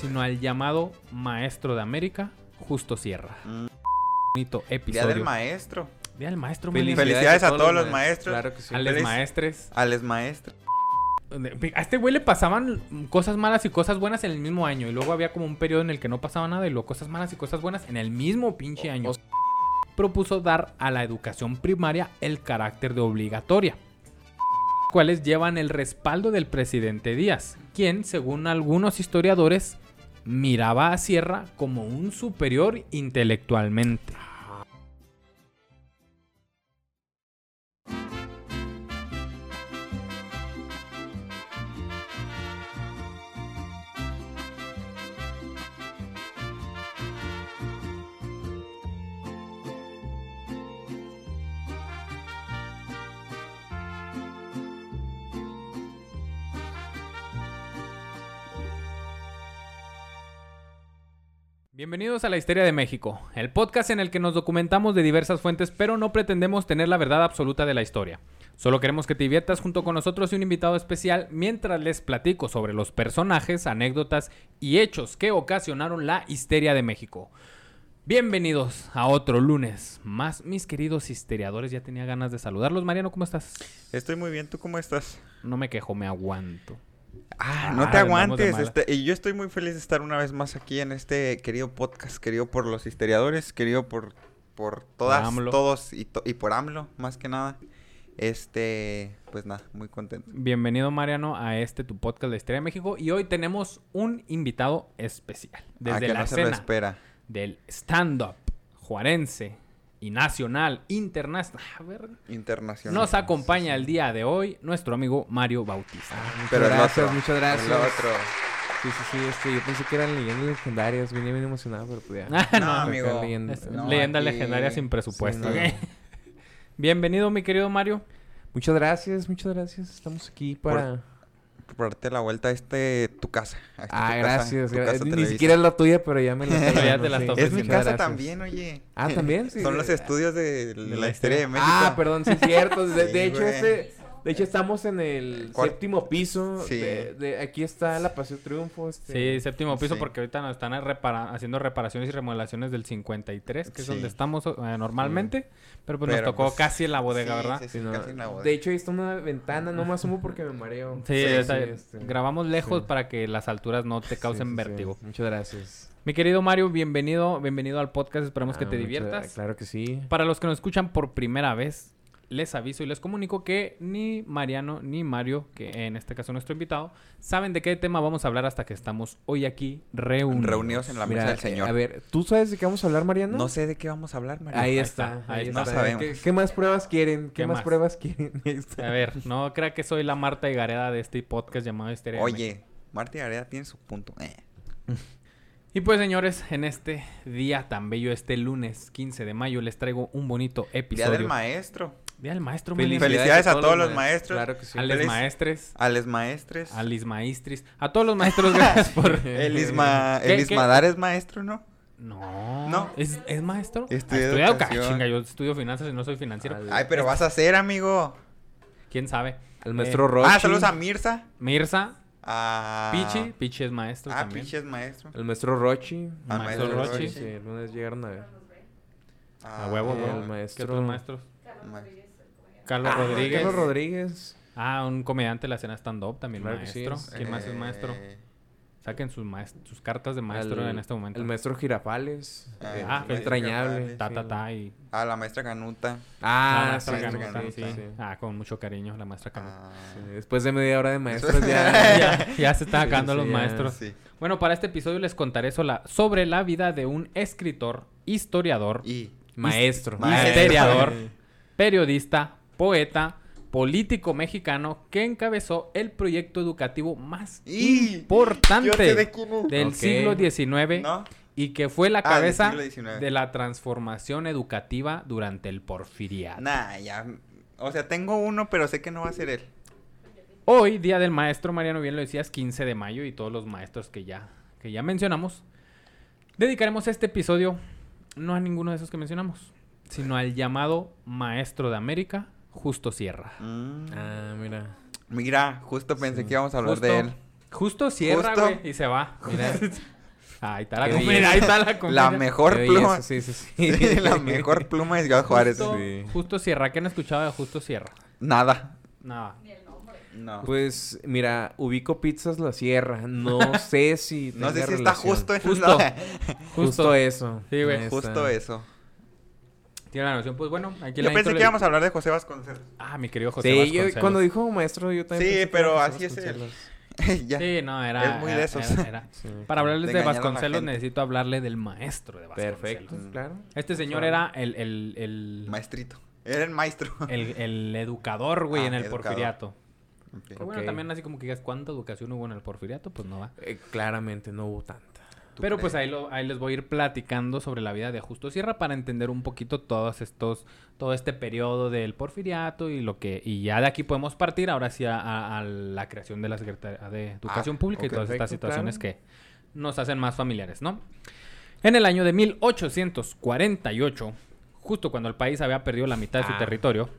sino al llamado maestro de América, Justo Sierra. Mm. Bonito Día episodio. del maestro. Día del maestro, Felicidades, a todos los maestros. Claro que sí. A los Feliz- maestres. A los maestros. A este güey le pasaban cosas malas y cosas buenas en el mismo año. Y luego había como un periodo en el que no pasaba nada y luego cosas malas y cosas buenas en el mismo pinche año. Propuso dar a la educación primaria el carácter de obligatoria. Cuales llevan el respaldo del presidente Díaz, quien, según algunos historiadores, miraba a Sierra como un superior intelectualmente. Bienvenidos a la Historia de México, el podcast en el que nos documentamos de diversas fuentes, pero no pretendemos tener la verdad absoluta de la historia. Solo queremos que te diviertas junto con nosotros y un invitado especial mientras les platico sobre los personajes, anécdotas y hechos que ocasionaron la histeria de México. Bienvenidos a otro lunes más, mis queridos historiadores. Ya tenía ganas de saludarlos. Mariano, ¿cómo estás? Estoy muy bien, ¿tú cómo estás? No me quejo, me aguanto. Ah, Ah, no te aguantes. este- y yo estoy muy feliz de estar una vez más aquí en este querido podcast, querido por los historiadores, querido por, por todas, AMLO. todos y, to- y por AMLO, más que nada. Este, pues nada, muy contento. Bienvenido, Mariano, a este tu podcast de Historia de México. Y hoy tenemos un invitado especial. a Desde Ah, que la no se lo escena espera. del stand-up juarense y nacional, internacional. A ver, Internacional. Nos acompaña el día de hoy nuestro amigo Mario Bautista. Muchas Pero el gracias, otro, muchas gracias. El otro. Sí, sí, sí, este, yo pensé que eran leyendas legendarias, venía bien emocionado, pero pues ya. Ah, No, no, amigo. leyenda. es no, leyenda aquí- legendaria sin presupuesto. Sí, no. ¿ok? Bienvenido, mi querido Mario. Muchas gracias, muchas gracias. Estamos aquí para... Por darte la vuelta a este, tu casa. a esta Ah, tu casa, gracias. tu gra- casa Ni Televisa. siquiera es la tuya, pero ya me la ya te la sí. Es mi casa gracias. también, oye. Ah, ¿también? Sí. Son los estudios de, De la, la historia de México. Ah, perdón, sí es cierto. De, Sí, de hecho, este... De hecho, estamos en el Cuar- séptimo piso. Sí. De, de- aquí está la Paseo Triunfo. Este... Sí, séptimo piso Sí. porque ahorita nos están repara- haciendo reparaciones y remodelaciones del 53, que es Sí. donde estamos eh, normalmente. Pero pues Pero, nos tocó pues, casi en la bodega, Sí, ¿verdad? sí, Sí, sí, no, casi en la bodega. De hecho, ahí está una ventana. No me asomo porque me mareo. Sí, este, grabamos lejos sí. para que las alturas no te causen Sí, sí, sí. vértigo. Muchas gracias. Mi querido Mario, bienvenido, bienvenido al podcast. Esperemos que Ah, te muchas- diviertas. Claro que sí. Para los que nos escuchan por primera vez, les aviso y les comunico que ni Mariano ni Mario, que en este caso nuestro invitado, saben de qué tema vamos a hablar hasta que estamos hoy aquí reunidos. Reunidos en la Mira, mesa del señor. A ver, ¿tú sabes de qué vamos a hablar, Mariano? No sé de qué vamos a hablar, Mario. Ahí, Ahí está, está, ahí está. está. No sabemos. ¿Qué, qué más pruebas quieren? ¿Qué, ¿Qué más, más? pruebas quieren? Está. A ver, no crea que soy la Marta y Gareda de este podcast llamado Histeria. Oye, Marta y Gareda tiene su punto. Eh. Y pues señores, en este día tan bello, este lunes 15 de mayo, les traigo un bonito Día episodio. del maestro. Día del maestro. Felicidades, Felicidades. Felicidades a todos los maestros. Claro que sí. A les Feliz- maestres, A les maestres. a lis maestris, a todos los maestros, gracias por... El Isma, ¿Qué- el qué? Ismadar es maestro, ¿no? No. No. ¿Es, es maestro? Estudia Ah, estudiado, chinga, yo estudio finanzas y no soy financiero. Al- Ay, pero vas a ser, amigo. ¿Quién sabe? El maestro Eh, Rochi. Ah, saludos a Mirza. Mirza, A... Pichi, Pichi es maestro Ah, también. Pichi es maestro. El maestro Rochi. Al maestro maestro Rochi. Sí, el lunes llegaron a ver. Ah, A huevo, el huevo. maestro- ¿Qué otros maestros? ma- Carlos Ah, Rodríguez. Carlos Rodríguez. Ah, un comediante de la escena stand-up también Claro que sí. maestro. ¿Quién más es maestro? Eh, Saquen sus, maest- sus cartas de maestro en este momento. El maestro Girafales. Ah, eh, ah, entrañable. Girafales. Ta, ta, ta y... A la maestra Canuta. Ah, la sí, maestra sí, Canuta, sí, sí. Ah, con mucho cariño, la maestra Canuta. Ah, Sí, Después de media hora de maestros ya... ya, ya se están acabando sí, los maestros. sí. Bueno, para este episodio les contaré sola- sobre la vida de un escritor, historiador, Y... Maestro. Maestro. Historiador. periodista, poeta, político mexicano que encabezó el proyecto educativo más Y- importante de del siglo XIX ¿No? y que fue la Ah, cabeza de la transformación educativa durante el porfiriato. Nah, ya. O sea, tengo uno, pero sé que no va a ser él. Hoy, Día del Maestro, Mariano, bien lo decías, 15 de mayo y todos los maestros que ya, que ya mencionamos, dedicaremos este episodio no a ninguno de esos que mencionamos, sino al llamado Maestro de América, Justo Sierra. Mm. Ah, mira. Mira, justo pensé Sí. que íbamos a hablar Justo de él. Justo cierra, Justo. güey, y se va. Mira. Ahí está la comida, ahí está la comida. La mejor pluma. Sí, sí, sí. Sí, la mejor pluma de Ciudad Juárez. Justo, Sí. Justo Sierra. ¿Qué han escuchado de Justo Sierra? Nada. Nada. No. Pues, mira, ubico pizzas La Sierra. No sé si. no sé si está justo en Justo. la- Justo eso. Sí, güey. Justo eso. Tiene la noción. Pues bueno, aquí Yo la pensé que le- íbamos a hablar de José Vasconcelos. Ah, mi querido José Sí, yo, Vasconcelos. cuando dijo maestro, yo también. Sí, pero así es él. Ya. Sí, no, era... Es muy de era- esos. era- era. Sí. Para hablarles De Vasconcelos necesito hablarle del maestro de Vasconcelos. Perfecto, claro. Este señor era el, el, el, Maestrito. Era el maestro. el, el educador, güey, Ah, en el educador. porfiriato. Que bueno, también así como que digas, ¿cuánta educación hubo en el porfiriato? Pues no va. Eh, claramente no hubo tanta. ¿Tú Pero pues ahí, lo, ahí les voy a ir platicando sobre la vida de Justo Sierra para entender un poquito todos estos, todo este periodo del porfiriato y lo que, y ya de aquí podemos partir ahora sí a, a- a la creación de la Secretaría de Educación Ah, Pública y todas estas situaciones claro. que nos hacen más familiares, ¿no? En el año de 1848, justo cuando el país había perdido la mitad de su Ah. territorio,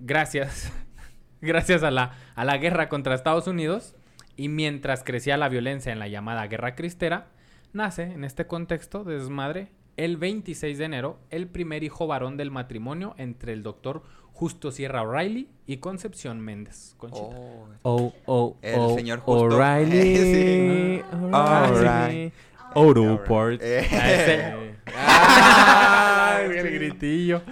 gracias, gracias a la, a la guerra contra Estados Unidos y mientras crecía la violencia en la llamada Guerra Cristera, nace en este contexto de desmadre el 26 de enero el primer hijo varón del matrimonio entre el doctor Justo Sierra O'Reilly y Concepción Méndez. Conchita. Oh, Oh, oh, El oh, señor Justo. O'Reilly. Sí. O'Reilly. Autopart. Eh, A ese- Ah, Ay, el gritillo.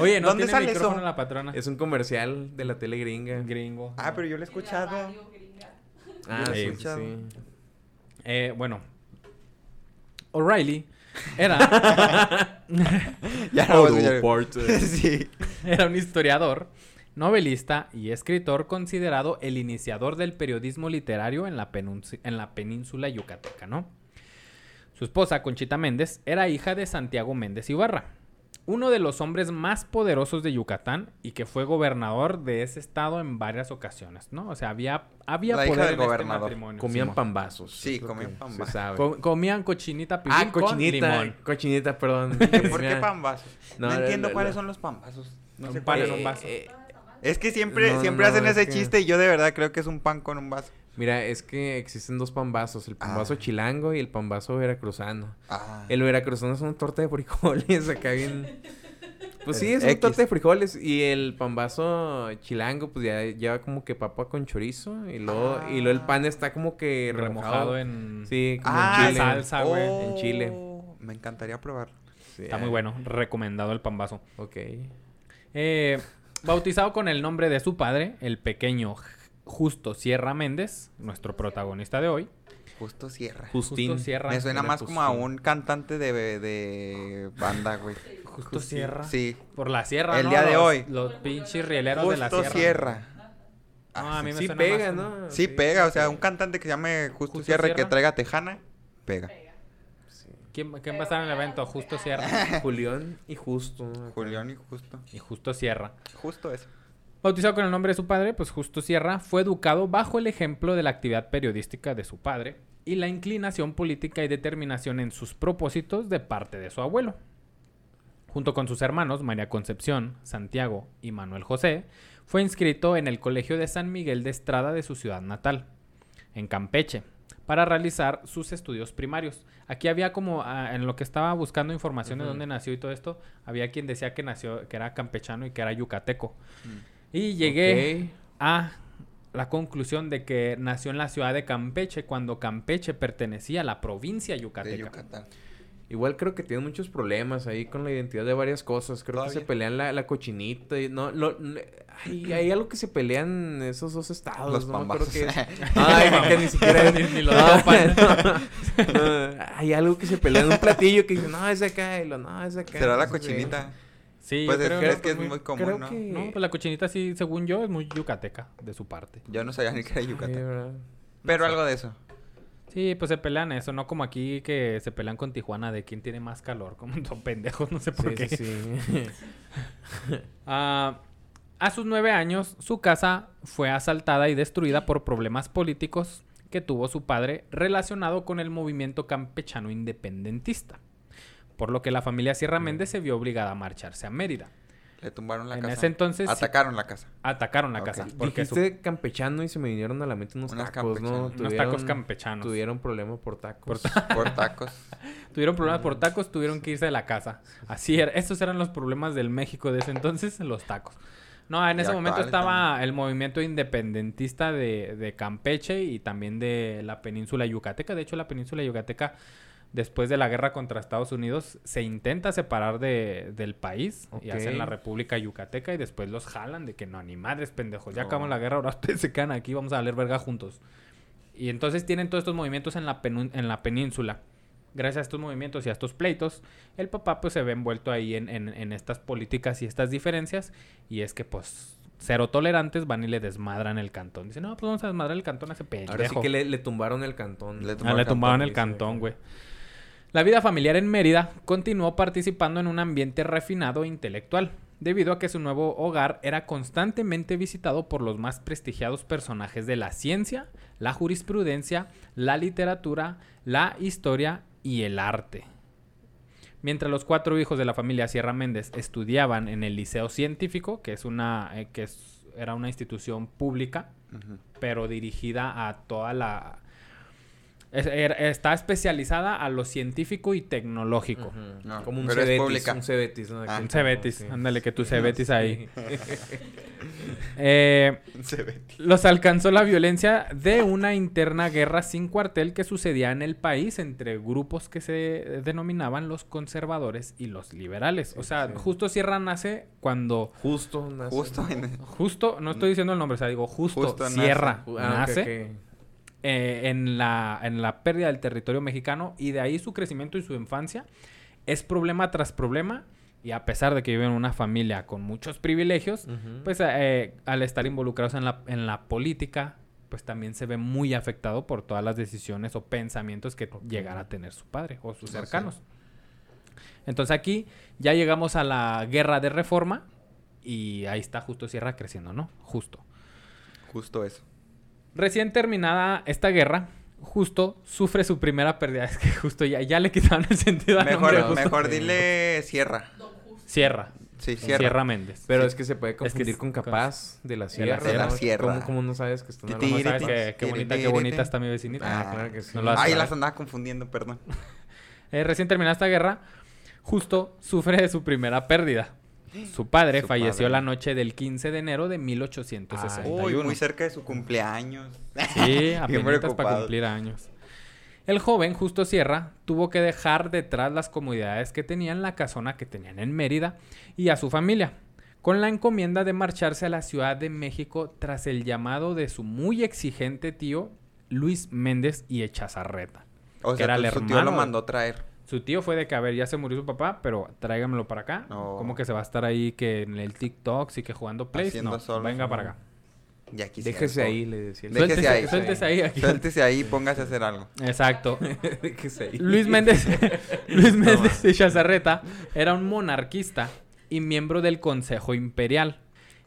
Oye, ¿no ¿Dónde tiene sale micrófono eso? la patrona? Es un comercial de la tele gringa. gringo. Ah, pero yo lo he escuchado. Ah, Yo lo he sí, sí. Eh, bueno. O'Reilly era, Ya no vamos a escuchar. Autopart. Sí. era un historiador, novelista y escritor considerado el iniciador del periodismo literario en la, en la península yucateca, ¿no? Su esposa, Conchita Méndez, era hija de Santiago Méndez Ibarra, uno de los hombres más poderosos de Yucatán y que fue gobernador de ese estado en varias ocasiones, ¿no? O sea, había, había La hija poder del en este gobernador. matrimonio. Comían Simón. pambazos. Sí, comían pambazos. Comían cochinita pibil ah, con cochinita. limón. Cochinita, perdón. ¿Por qué pambazos? No, No, entiendo la- cuáles son los pambazos. No Un sé pan cuáles son. un vaso. eh, Es que siempre, No, siempre no, hacen es ese que- chiste y yo de verdad creo que es un pan con un vaso. Mira, es que existen dos pambazos, el pambazo Ah. chilango y el pambazo veracruzano. Ah. El veracruzano es una torta de frijoles acá bien... Pues sí, es X. una torta de frijoles y el pambazo chilango pues ya lleva como que papa con chorizo y luego, y luego el pan está como que remojado. remojado en... Sí, como Ah, en chile. salsa, güey, en Chile. Oh, Me encantaría probarlo. Sí, Está ah, muy bueno, recomendado el pambazo. Ok. Eh, bautizado con el nombre de su padre, el pequeño Justo Sierra Méndez, nuestro protagonista de hoy. Justo cierra. Justín. Justo Sierra. Me suena más como a un cantante de, de banda, güey. Justo Sierra. Sí. Por la sierra, El ¿no? día de Los- hoy. Los pinches rieleros de la Justo sierra. Sierra. No, a mí me Sí suena pega, más ¿no? Sí, pega, o sea, un cantante que se llame Justo, Justo Sierra y que Sierra. traiga tejana, pega. Sí. ¿Quién, quién va a estar en el evento? Justo Sierra. Julián y Justo. Julián y Justo. y Justo Sierra. Justo eso. Bautizado con el nombre de su padre, pues Justo Sierra fue educado bajo el ejemplo de la actividad periodística de su padre y la inclinación política y determinación en sus propósitos de parte de su abuelo. Junto con sus hermanos María Concepción, Santiago y Manuel José, fue inscrito en el Colegio de San Miguel de Estrada de su ciudad natal, en Campeche, para realizar sus estudios primarios. Aquí había como, ah, en lo que estaba buscando información de dónde nació y todo esto, había quien decía que nació, que era campechano y que era yucateco. Mm. Y llegué a la conclusión de que nació en la ciudad de Campeche cuando Campeche pertenecía a la provincia De yucateca. Yucatán. Igual creo que tiene muchos problemas ahí con la identidad de varias cosas. Creo que se pelean la, la cochinita y no, lo, no- hay, hay algo que se pelean esos dos estados. Los no es. Ay, que, que ni siquiera Ni- ni lo no, topan. no. No, Hay algo que se pelea en un platillo que dice, no, es acá, y lo, no, es acá. Será la no sé cochinita. Sí, Pues yo es- creo, crees pues, que es muy- muy común, creo ¿no? que- No, pues la cochinita sí, según yo, es muy yucateca de su parte. Yo no sabía ni que era. ¿verdad? Pero algo de eso. Sí, pues se pelean eso, no como aquí que se pelean con Tijuana de quién tiene más calor, como son pendejos, no sé por Sí, qué. sí, sí. Ah, a sus nueve años, su casa fue asaltada y destruida por problemas políticos que tuvo su padre relacionado con el movimiento campechano independentista, por lo que la familia Sierra Méndez se vio obligada a marcharse a Mérida. Le tumbaron la En casa. ese entonces sí, Atacaron la casa. atacaron la casa. Porque su- Dijiste campechano y se me vinieron a la mente unos, Unas tacos, ¿no? campechanos. unos tacos campechanos. Tuvieron problemas por tacos. Por Por tacos. Tuvieron problemas por tacos, tuvieron que irse de la casa. Así era. Estos eran los problemas del México de ese entonces, los tacos. No, en Y ese momento estaba el movimiento independentista de, de Campeche y también de la península yucateca. De hecho, la península yucateca, después de la guerra contra Estados Unidos, se intenta separar de, del país y Ok. hacen la República Yucateca y después los jalan de que no, ni madres pendejos. Ya No. acabamos la guerra, ahora ustedes se quedan aquí, vamos a valer verga juntos. Y entonces tienen todos estos movimientos en la, en la península. Gracias a estos movimientos y a estos pleitos, el papá pues se ve envuelto ahí en, en- en estas políticas y estas diferencias. Y es que pues cero tolerantes van y le desmadran el cantón. Dicen, no, pues vamos a desmadrar el cantón a ese pendejo. Ahora sí que le, le tumbaron el cantón. Le Ah, tumbaron le el tumbaban cantón, el dice. cantón, güey. La vida familiar en Mérida continuó participando en un ambiente refinado e intelectual, debido a que su nuevo hogar era constantemente visitado por los más prestigiados personajes de la ciencia, la jurisprudencia, la literatura, la historia y el arte. Mientras los cuatro hijos de la familia Sierra Méndez estudiaban en el Liceo Científico, que es una eh, que es- era una institución pública, pero dirigida a toda la... es- era- está especializada a lo científico y tecnológico. No, Como un pero Cebetis. Un Cebetis, Ah. Un Cebetis, sí. ándale que tu Cebetis ahí. Eh, ve. los alcanzó la violencia de una interna guerra sin cuartel que sucedía en el país entre grupos que se denominaban los conservadores y los liberales. o sea, sí. justo Sierra nace cuando... Justo nace. Justo en... Justo, no estoy diciendo el nombre, o sea, digo justo, Justo nace. Sierra ah, ok, nace ok. Eh, en, la, en la pérdida del territorio mexicano y de ahí su crecimiento y su infancia es problema tras problema y a pesar de que viven en una familia con muchos privilegios, pues eh, al estar involucrados en la, en la política, pues también se ve muy afectado por todas las decisiones o pensamientos que llegara a tener su padre o sus No sé. cercanos. Entonces aquí ya llegamos a la guerra de reforma y ahí está justo Sierra creciendo, ¿no? Justo. Justo eso. Recién terminada esta guerra, Justo sufre su primera pérdida. Es que justo ya, ya le quitaron el sentido al nombre. Mejor, Justo. mejor dile Sierra. Sierra. Sí, Sierra, Sierra. Méndez. Pero Sí. es que se puede que confundir es- con con- capaz de la de sierra. la sierra. ¿Cómo, cómo no sabes que están Ti- ¿Cómo hablando? sabes Tiri, qué, qué tiri, bonita, qué bonita tiri. está mi vecinita? Ah, claro que sí. No Ay, las andaba confundiendo, perdón. Eh, recién terminada esta guerra, justo sufre su primera pérdida. Su padre Su falleció padre. la noche del 15 de enero de 1861. Uy, muy cerca de su cumpleaños. Sí, apenas para cumplir años. El joven Justo Sierra tuvo que dejar detrás las comodidades que tenía en la casona que tenían en Mérida y a su familia, con la encomienda de marcharse a la Ciudad de México tras el llamado de su muy exigente tío Luis Méndez y Echazarreta. O Que sea, era el tu- su tío lo mandó traer. Su tío fue de que, a ver, ya se murió su papá, pero tráigamelo para acá. No. Como que se va a estar ahí que en el TikTok, sí que jugando Play. No, solo venga para acá. Ya quisiera Déjese ahí, le decía. Déjese Suéltese ahí. suéltese ahí. aquí. Suéltese ahí y póngase a hacer algo. Exacto. Déjese ahí. Luis Méndez, Luis Méndez de Chazarreta era un monarquista y miembro del Consejo Imperial.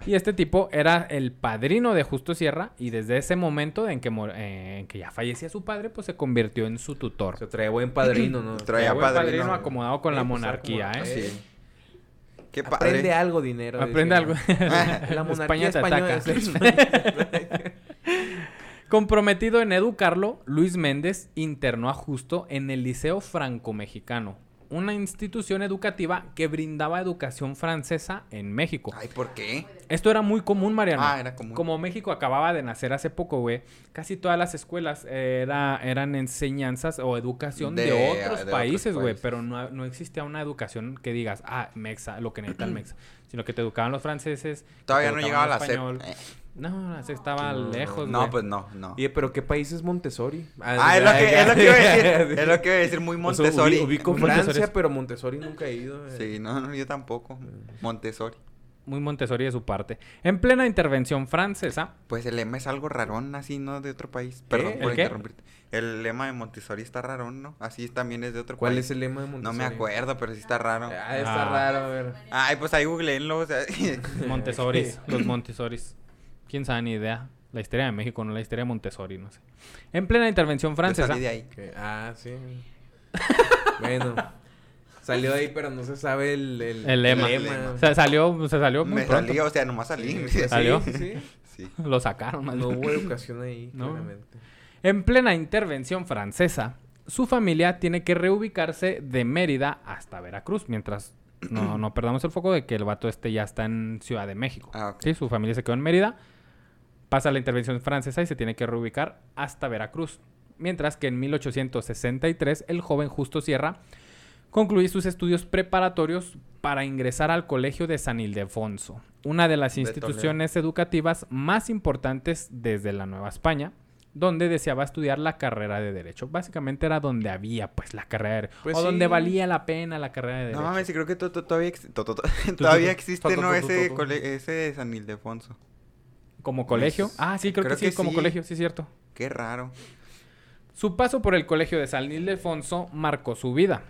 Y este tipo era el padrino de Justo Sierra y desde ese momento en que, eh, en que ya fallecía su padre, pues se convirtió en su tutor. Se trae buen padrino, ¿no? Traía el padrino. padrino acomodado con la pues, monarquía. ¿eh? Sí. Qué Aprende algo, dinero. Aprende algo. La monarquía España te española. ataca. Comprometido en educarlo, Luis Méndez internó a Justo en el Liceo Franco-Mexicano, una institución educativa que brindaba educación francesa en México. Ay, ¿por qué? Esto era muy común, Mariano. Ah, era común. Como México acababa de nacer hace poco, güey, casi todas las escuelas era, eran enseñanzas o educación de, De- otros de países, güey, pero no, no existía una educación que digas, ah, mexa, lo que necesita el mexa, sino que te educaban los franceses. Todavía no llegaba la español. Eh, No, estaba No, lejos, No, güey. pues no, no. Pero ¿qué país es Montessori? Ah, es lo que, es lo que iba a decir. Es lo que iba a decir, muy O sea, Montessori. ubi- ubico Montessori Francia, es- pero Montessori nunca he ido. eh. Sí, no, no, yo tampoco. Montessori. Muy Montessori de su parte. En plena intervención francesa, Pues el lema es algo rarón, así, ¿no? De otro país. ¿Qué? Perdón por ¿El qué? interrumpirte. El lema de Montessori está rarón, ¿no? Así también es de otro ¿Cuál país. es el lema de No Montessori? me acuerdo, pero sí está raro. Ah, está Ah. raro, a ver. Ay, pues ahí googleenlo, o sea. Montessoris, los Montessoris. ¿Quién sabe ni idea? La historia de México, no la historia de Montessori, no sé. En plena intervención Yo francesa, salí de ahí. Ah, sí. bueno. Salió ahí, pero no se sabe el, el, El lema. lema. O sea, salió, se salió muy Me pronto. salí, o sea, nomás salí. Sí, ¿Salió? Sí, sí. Sí. Lo sacaron. más No bien. hubo educación ahí, No. claramente. En plena intervención francesa, su familia tiene que reubicarse de Mérida hasta Veracruz, mientras no, no perdamos el foco de que el vato este ya está en Ciudad de México. Ah, ok. Sí, su familia se quedó en Mérida, pasa la intervención francesa y se tiene que reubicar hasta Veracruz. Mientras que en 1863 el joven Justo Sierra concluye sus estudios preparatorios para ingresar al Colegio de San Ildefonso, una de las De instituciones educativas más importantes desde la Nueva España, donde deseaba estudiar la carrera de Derecho. Básicamente era donde había pues la carrera de Pues o sí. donde valía la pena la carrera de Derecho. No mames, creo que to- to- todavía, ex- to- to- to- todavía existe, ese San Ildefonso. Como colegio. Pues, Ah, sí, creo, creo que sí, que como sí. colegio, sí es cierto. Qué raro. Su paso por el colegio de San Ildefonso marcó su vida.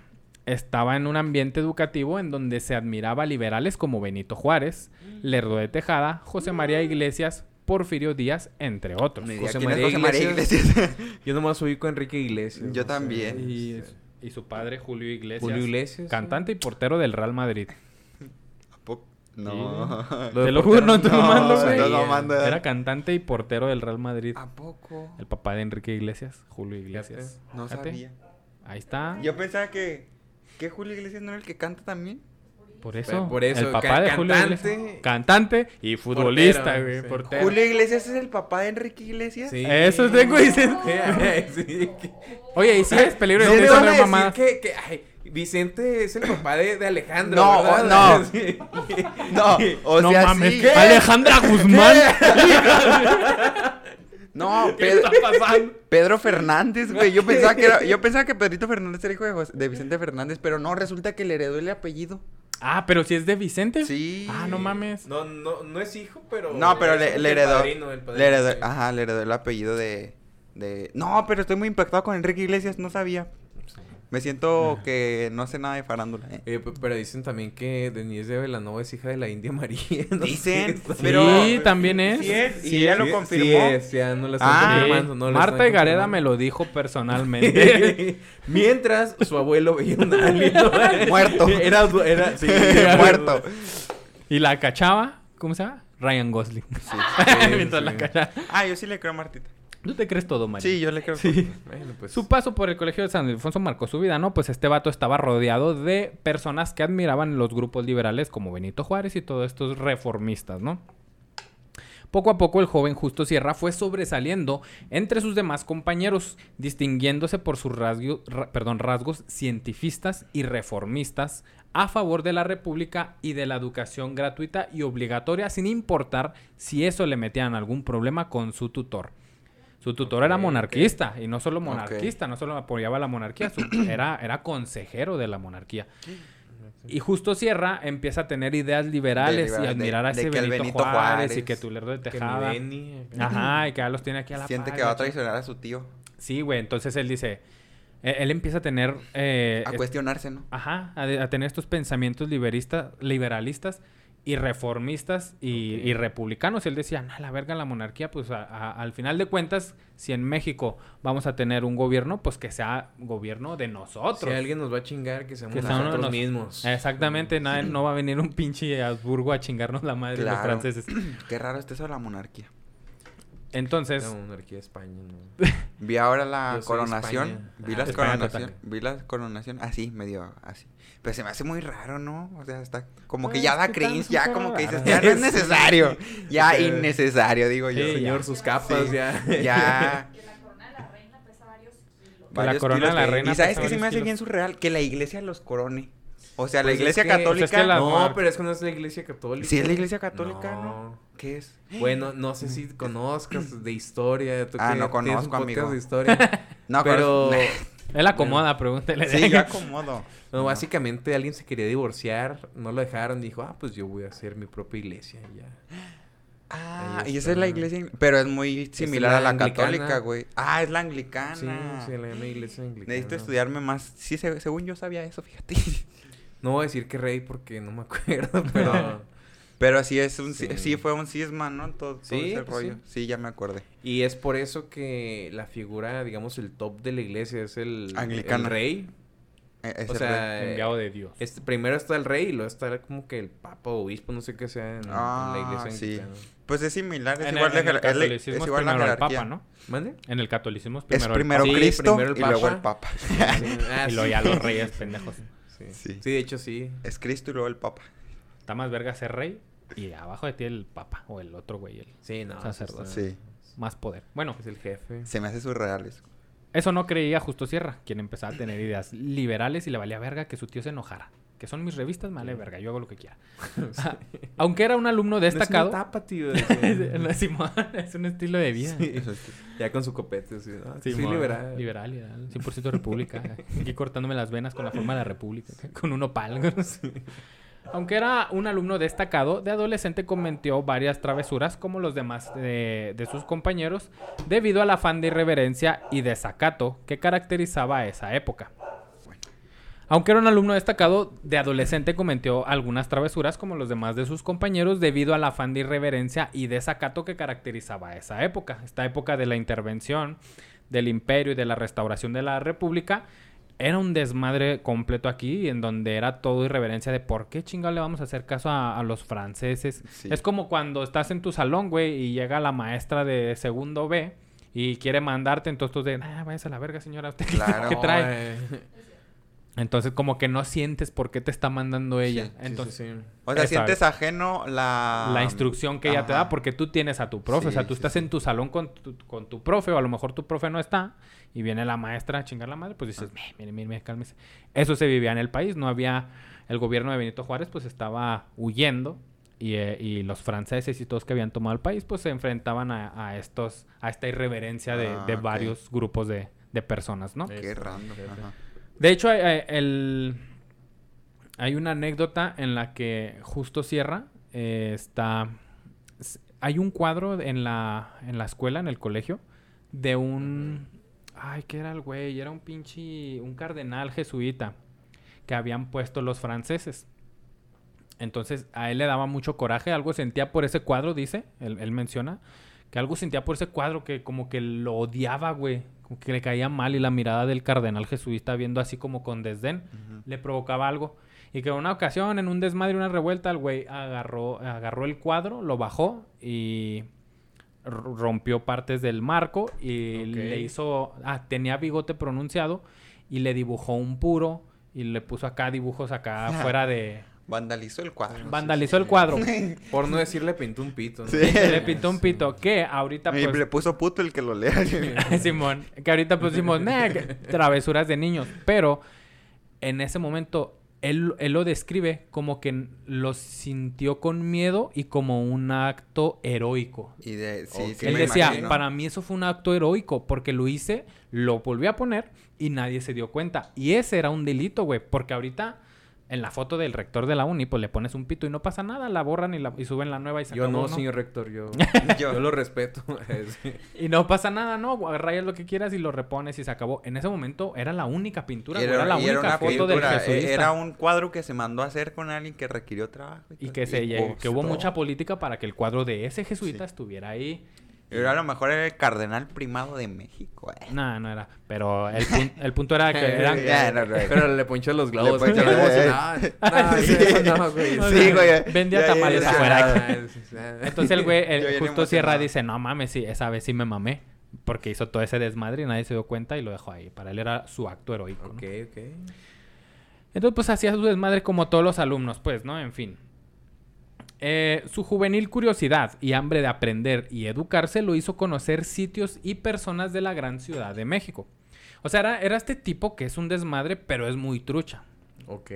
Estaba en un ambiente educativo en donde se admiraba a liberales como Benito Juárez, Lerdo de Tejada, José María Iglesias, Porfirio Díaz, entre otros. José quién es María José María Iglesias. Iglesias. Yo nomás ubico a Enrique Iglesias. Yo también. Y, y su padre, Julio Iglesias, Julio Iglesias. cantante y portero del Real Madrid. No. Lo de Te lo juro, no estoy No, mamando, güey. mamando. Era cantante y portero del Real Madrid. ¿A poco? El papá de Enrique Iglesias, Julio Iglesias. No Fíjate. sabía. Ahí está. Yo pensaba que... ¿Que Julio Iglesias no era el que canta también? Por eso. Por eso, El papá ca- de Julio cantante. Iglesias. Cantante y futbolista, Portero, güey. sí. Portero. ¿Julio Iglesias es el papá de Enrique Iglesias? Sí. Eso tengo diciendo. sí. Oye, y sí es peligro No de no a es decir mamada. que, que ay, Vicente es el papá de, de Alejandro, No, ¿verdad? no. Sí. No, o no sea, mames. Alejandra Guzmán. No, ¿Qué Pedro, está pasando? Pedro Fernández, güey. Yo pensaba que era, yo pensaba que Pedrito Fernández era hijo de, José- de Vicente Fernández, pero no, resulta que le heredó el apellido. Ah, pero si es de Vicente. Sí. Ah, no mames. No, no, no es hijo, pero. No, pero le, que el heredó. padrino, el padrino, le heredó, sí. ajá, le heredó el apellido de, de. No, pero estoy muy impactado con Enrique Iglesias, no sabía. Me siento que no sé nada de farándula. eh. Eh, pe- pero dicen también que Denise de Velanova es hija de la India María. no Dicen, pero- sí, también es. Sí es, y Sí ella lo Sí, confirmó. Sí es, ya no lo están Ah, confirmando. No lo Marta están Gareda confirmando. me lo dijo personalmente. Mientras su abuelo veía un. Muerto. Era, era, sí, Muerto. y la cachaba, ¿cómo se llama? Ryan Gosling. Sí, Mientras sí. la cachaba. Ah, yo sí le creo a Martita. ¿Tú te crees todo, María? Sí, yo le creo. Sí. Bueno, pues. Su paso por el colegio de San Ildefonso marcó su vida, ¿no? Pues este vato estaba rodeado de personas que admiraban los grupos liberales como Benito Juárez y todos estos reformistas, ¿no? Poco a poco el joven Justo Sierra fue sobresaliendo entre sus demás compañeros, distinguiéndose por sus ra- perdón, rasgos cientifistas y reformistas a favor de la República y de la educación gratuita y obligatoria, sin importar si eso le metían algún problema con su tutor. Su tutor era monarquista y no solo monarquista, no solo apoyaba la monarquía, su- era, era consejero de la monarquía. Y justo Sierra empieza a tener ideas liberales De y admirar a ese que Benito, Benito Juárez, y que tu lerdo de que Tejada. Benny, Ajá, y que ya los tiene aquí a la Siente par, que va a traicionar a su tío. Sí, güey, entonces él dice, él, él empieza a tener... eh, A es- cuestionarse, ¿no? Ajá, a, a tener estos pensamientos liberalistas y reformistas y, y republicanos. Y él decía, no, la verga la monarquía, pues a- a- al final de cuentas, si en México vamos a tener un gobierno, pues que sea gobierno de nosotros. Si alguien nos va a chingar, que seamos Que sea uno de nosotros nos- mismos. Exactamente, nadie- no va a venir un pinche Habsburgo a chingarnos la madre de los franceses. Qué raro está eso de la monarquía. Entonces, La monarquía de España, ¿no? Vi ahora la coronación. Vi Ah, las coronación. Vi la coronación así, medio así. Pero se me hace muy raro, ¿no? O sea, está como que Pues, ya da cringe, ya como que dices, raro. ya no es necesario. Ya Sí. innecesario, digo yo. Sí, Señor, ya. sus capas Sí. ya. Ya. Que la corona de la reina pesa varios la corona de la reina Y sabes que se me hace kilos. bien surreal que la iglesia los corone. O sea, la Pues es iglesia que- católica. pues es que la- No, monarquía. pero es que no es la iglesia católica. Sí, es la iglesia católica, ¿no? ¿Qué es? Bueno, no sé si conozcas de historia. tú Ah, no conozco, amigo. de historia. No, pero... él acomoda, pregúntele. Sí, yo acomodo. No, básicamente alguien se quería divorciar, no lo dejaron, dijo, ah, pues yo voy a hacer mi propia iglesia y ya. Ah, y esa es la iglesia, pero es muy similar la a la anglicana. católica, güey. Ah, es la anglicana. Sí, sí, la llama iglesia anglicana. Necesito estudiarme más. Sí, se- según yo sabía eso, fíjate. No voy a decir que rey porque no me acuerdo, pero... Pero sí es un, sí. Sí. fue un cisma, ¿no? Todo, todo Sí, ese pues rollo. Sí. ya me acordé. y es por eso que la figura, digamos, el top de la iglesia es el... Anglicana. El rey. Ese O sea, Enviado de Dios. este, primero está el rey y luego está como que el papa o obispo, no sé qué sea en, en Ah, la iglesia sí. anglicana. Pues es similar, es En igual, el, en de, el es, la- es catolicismo es igual la primero el jerarquía. Papa, ¿no? ¿Mande? En el catolicismo es Es primero, primero el Sí, Cristo primero el y luego Papa. el Papa. Ah, Y luego sí. ya los reyes pendejos. Sí. Sí. Sí, de hecho sí. Es Cristo y luego el Papa. Está más verga ser rey y abajo de ti el papa o el otro güey, el Sí, no. Sacerdote. sí Sí. más poder. Bueno, Es el jefe. Se me hace surreal eso. eso no creía Justo Sierra, quien empezaba a tener ideas liberales y le valía verga que su tío se enojara. Que son mis revistas, me vale verga, yo hago lo que quiera. Aunque era un alumno destacado. No es una tapa, tío. Es un estilo de vida. Sí. Ya con su copete, así. ¿no? Sí, liberal. Liberal, liberal. 100% república. Aquí cortándome las venas con la forma de la república. Con un opal. Aunque era un alumno destacado, de adolescente cometió varias travesuras como los demás de, sus compañeros debido al afán de irreverencia y desacato que caracterizaba a esa época. Aunque era un alumno destacado, de adolescente cometió algunas travesuras como los demás de sus compañeros debido al afán de irreverencia y desacato que caracterizaba a esa época. Esta época de la intervención del imperio y de la restauración de la república era un desmadre completo aquí en donde era todo irreverencia de por qué chingado le vamos a hacer caso a, a los franceses. Sí. Es como cuando estás en tu salón, güey, y llega la maestra de segundo B y quiere mandarte, entonces tú de, ah, váyase a la verga, señora, ¿usted qué- Claro. qué trae? eh, Entonces, como que no sientes por qué te está mandando ella. Sí, Entonces, sí, sí. O sea, Esa- sientes ajeno la... la instrucción que ella te da, porque tú tienes a tu profe. o sea, tú sí, estás sí. en tu salón con tu, con tu profe, o a lo mejor tu profe no está, y viene la maestra a chingar la madre, pues dices, Ah. "Meh, mire, mire, mire, cálmese. Eso se vivía en el país, no había. El gobierno de Benito Juárez, pues estaba huyendo. Y, eh, y los franceses y todos que habían tomado el país, pues se enfrentaban a, a estos, a esta irreverencia de, Ah, de varios grupos de, de personas, ¿no? Qué Eso, random. ajá. De hecho, hay, el- hay una anécdota en la que Justo Sierra eh, está... Hay un cuadro en la, en la escuela, en el colegio, de un... Ay, ¿qué era el güey? Era un pinche... Un cardenal jesuita que habían puesto los franceses. Entonces, a él le daba mucho coraje. Algo sentía por ese cuadro, dice. Él, él menciona. Que algo sentía por ese cuadro que como que lo odiaba, güey. Como que le caía mal y la mirada del cardenal jesuita viendo así como con desdén le provocaba algo. Y que en una ocasión, en un desmadre, una revuelta, el güey agarró, agarró el cuadro, lo bajó y rompió partes del marco y le hizo... Ah, tenía bigote pronunciado y le dibujó un puro y le puso acá dibujos acá fuera de... Vandalizó el cuadro. Vandalizó el cuadro. Por no decirle pintó un pito. ¿no? Sí. le pintó un pito que ahorita Y pues... le puso puto el que lo lea. Simón, que ahorita pues decimos, "Nah, que travesuras de niños, pero en ese momento él, él lo describe como que lo sintió con miedo y como un acto heroico. y de... Sí, Ok. sí él decía, imagino. para mí eso fue un acto heroico porque lo hice, lo volví a poner y nadie se dio cuenta. Y ese era un delito, güey, porque ahorita en la foto del rector de la uni, pues le pones un pito y no pasa nada, la borran y, la, y suben la nueva y se Yo acabó, no, señor rector, yo, Yo- yo lo respeto. Sí. Y no pasa nada, ¿no? Rayas lo que quieras y lo repones y se acabó. En ese momento era la única pintura, era, la y única foto del pintura, jesuita. Era un cuadro que se mandó a hacer con alguien que requirió trabajo. Y todo. que, se, pues, que hubo mucha política para que el cuadro de ese jesuita Sí. estuviera ahí. Era a lo mejor era el cardenal primado de México. eh. No, no era. Pero el, pun- el punto era que eran... Ya, no, no. Pero le ponchó los globos. Le Sí. güey. Sí, güey. Vendía tamales ya. afuera. Entonces el güey, el justo Sierra dice, no mames, sí, esa vez sí me mamé. Porque hizo todo ese desmadre y nadie se dio cuenta y lo dejó ahí. Para él era su acto heroico. ¿no? Ok, ok. Entonces, pues hacía su desmadre como todos los alumnos, pues, ¿no? En fin. Eh, su juvenil curiosidad y hambre de aprender y educarse lo hizo conocer sitios y personas de la gran ciudad de México. O sea, era, era este tipo que es un desmadre, pero es muy trucha. Ok.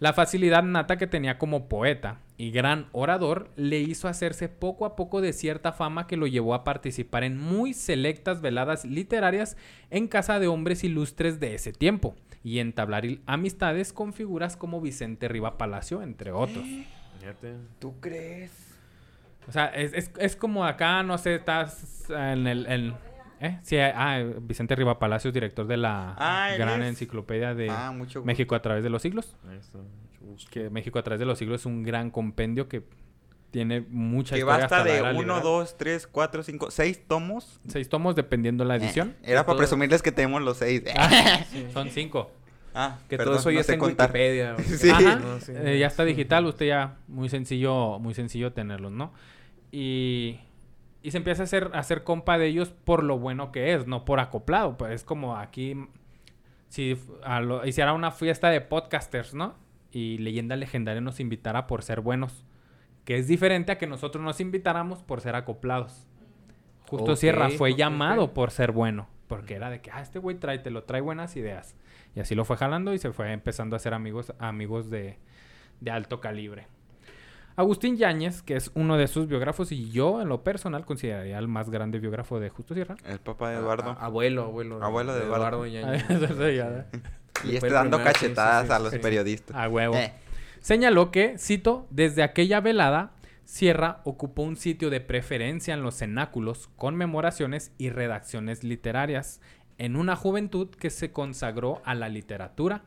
La facilidad nata que tenía como poeta y gran orador le hizo hacerse poco a poco de cierta fama que lo llevó a participar en muy selectas veladas literarias en casa de hombres ilustres de ese tiempo y entablar amistades con figuras como Vicente Riva Palacio, entre otros. ¿Tú crees? O sea, es, es- es como acá, no sé, estás en el... en- ¿eh? Sí, ah, Vicente Riva Palacio, director de la Ah, gran es. enciclopedia de Ah, mucho gusto. México a través de los siglos. Está, mucho gusto. que México a través de los siglos es un gran compendio que tiene mucha Que historia basta hasta la de era 1, liberal. 2, 3, 4, 5, 6 tomos. Seis tomos dependiendo la edición. Eh, era para Todo- presumirles que tenemos los 6. Ah, son cinco. Ah, Que perdón, todo eso ya no está en contar. Wikipedia. Sí. Ajá, No, sí. eh, ya está digital, usted ya muy sencillo, muy sencillo tenerlos, ¿no? Y, y se empieza a hacer, a hacer compa de ellos por lo bueno que es, no por acoplado. Pues es como aquí, si a lo- hiciera una fiesta de podcasters, ¿no? Y Leyenda Legendaria nos invitara por ser buenos. Que es diferente a que nosotros nos invitáramos por ser acoplados. Justo Sierra fue llamado por ser bueno. Porque era de que, ah, este güey trae, te lo trae buenas ideas. Y así lo fue jalando y se fue empezando a hacer amigos, amigos de, de alto calibre. Agustín Yáñez, que es uno de sus biógrafos, y yo en lo personal consideraría el más grande biógrafo de Justo Sierra. El papá de Eduardo. A- abuelo, abuelo. Abuelo de Eduardo. Yáñez. Y este el dando primero, sí, sí, cachetadas sí, a los sí. periodistas. A huevo. Eh, Señaló que, cito, desde aquella velada, Sierra ocupó un sitio de preferencia en los cenáculos, conmemoraciones y redacciones literarias, en una juventud que se consagró a la literatura.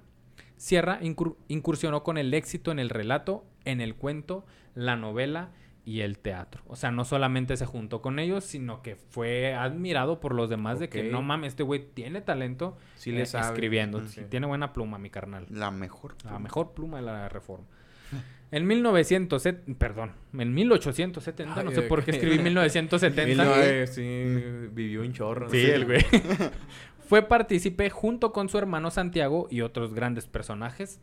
Sierra incur- incursionó con el éxito en el relato, en el cuento, la novela y el teatro. O sea, no solamente se juntó con ellos, sino que fue admirado por los demás de que no mames, este güey tiene talento Sí eh, le sabe. escribiendo. Sí, tiene buena pluma, mi carnal. la mejor. La mejor pluma de la reforma. En 1970, perdón, en 1870, no Ay, sé ay, por qué escribí 1970. Mil nueve, sí, vivió un chorro. Sí, ¿no? el güey. Fue partícipe junto con su hermano Santiago y otros grandes personajes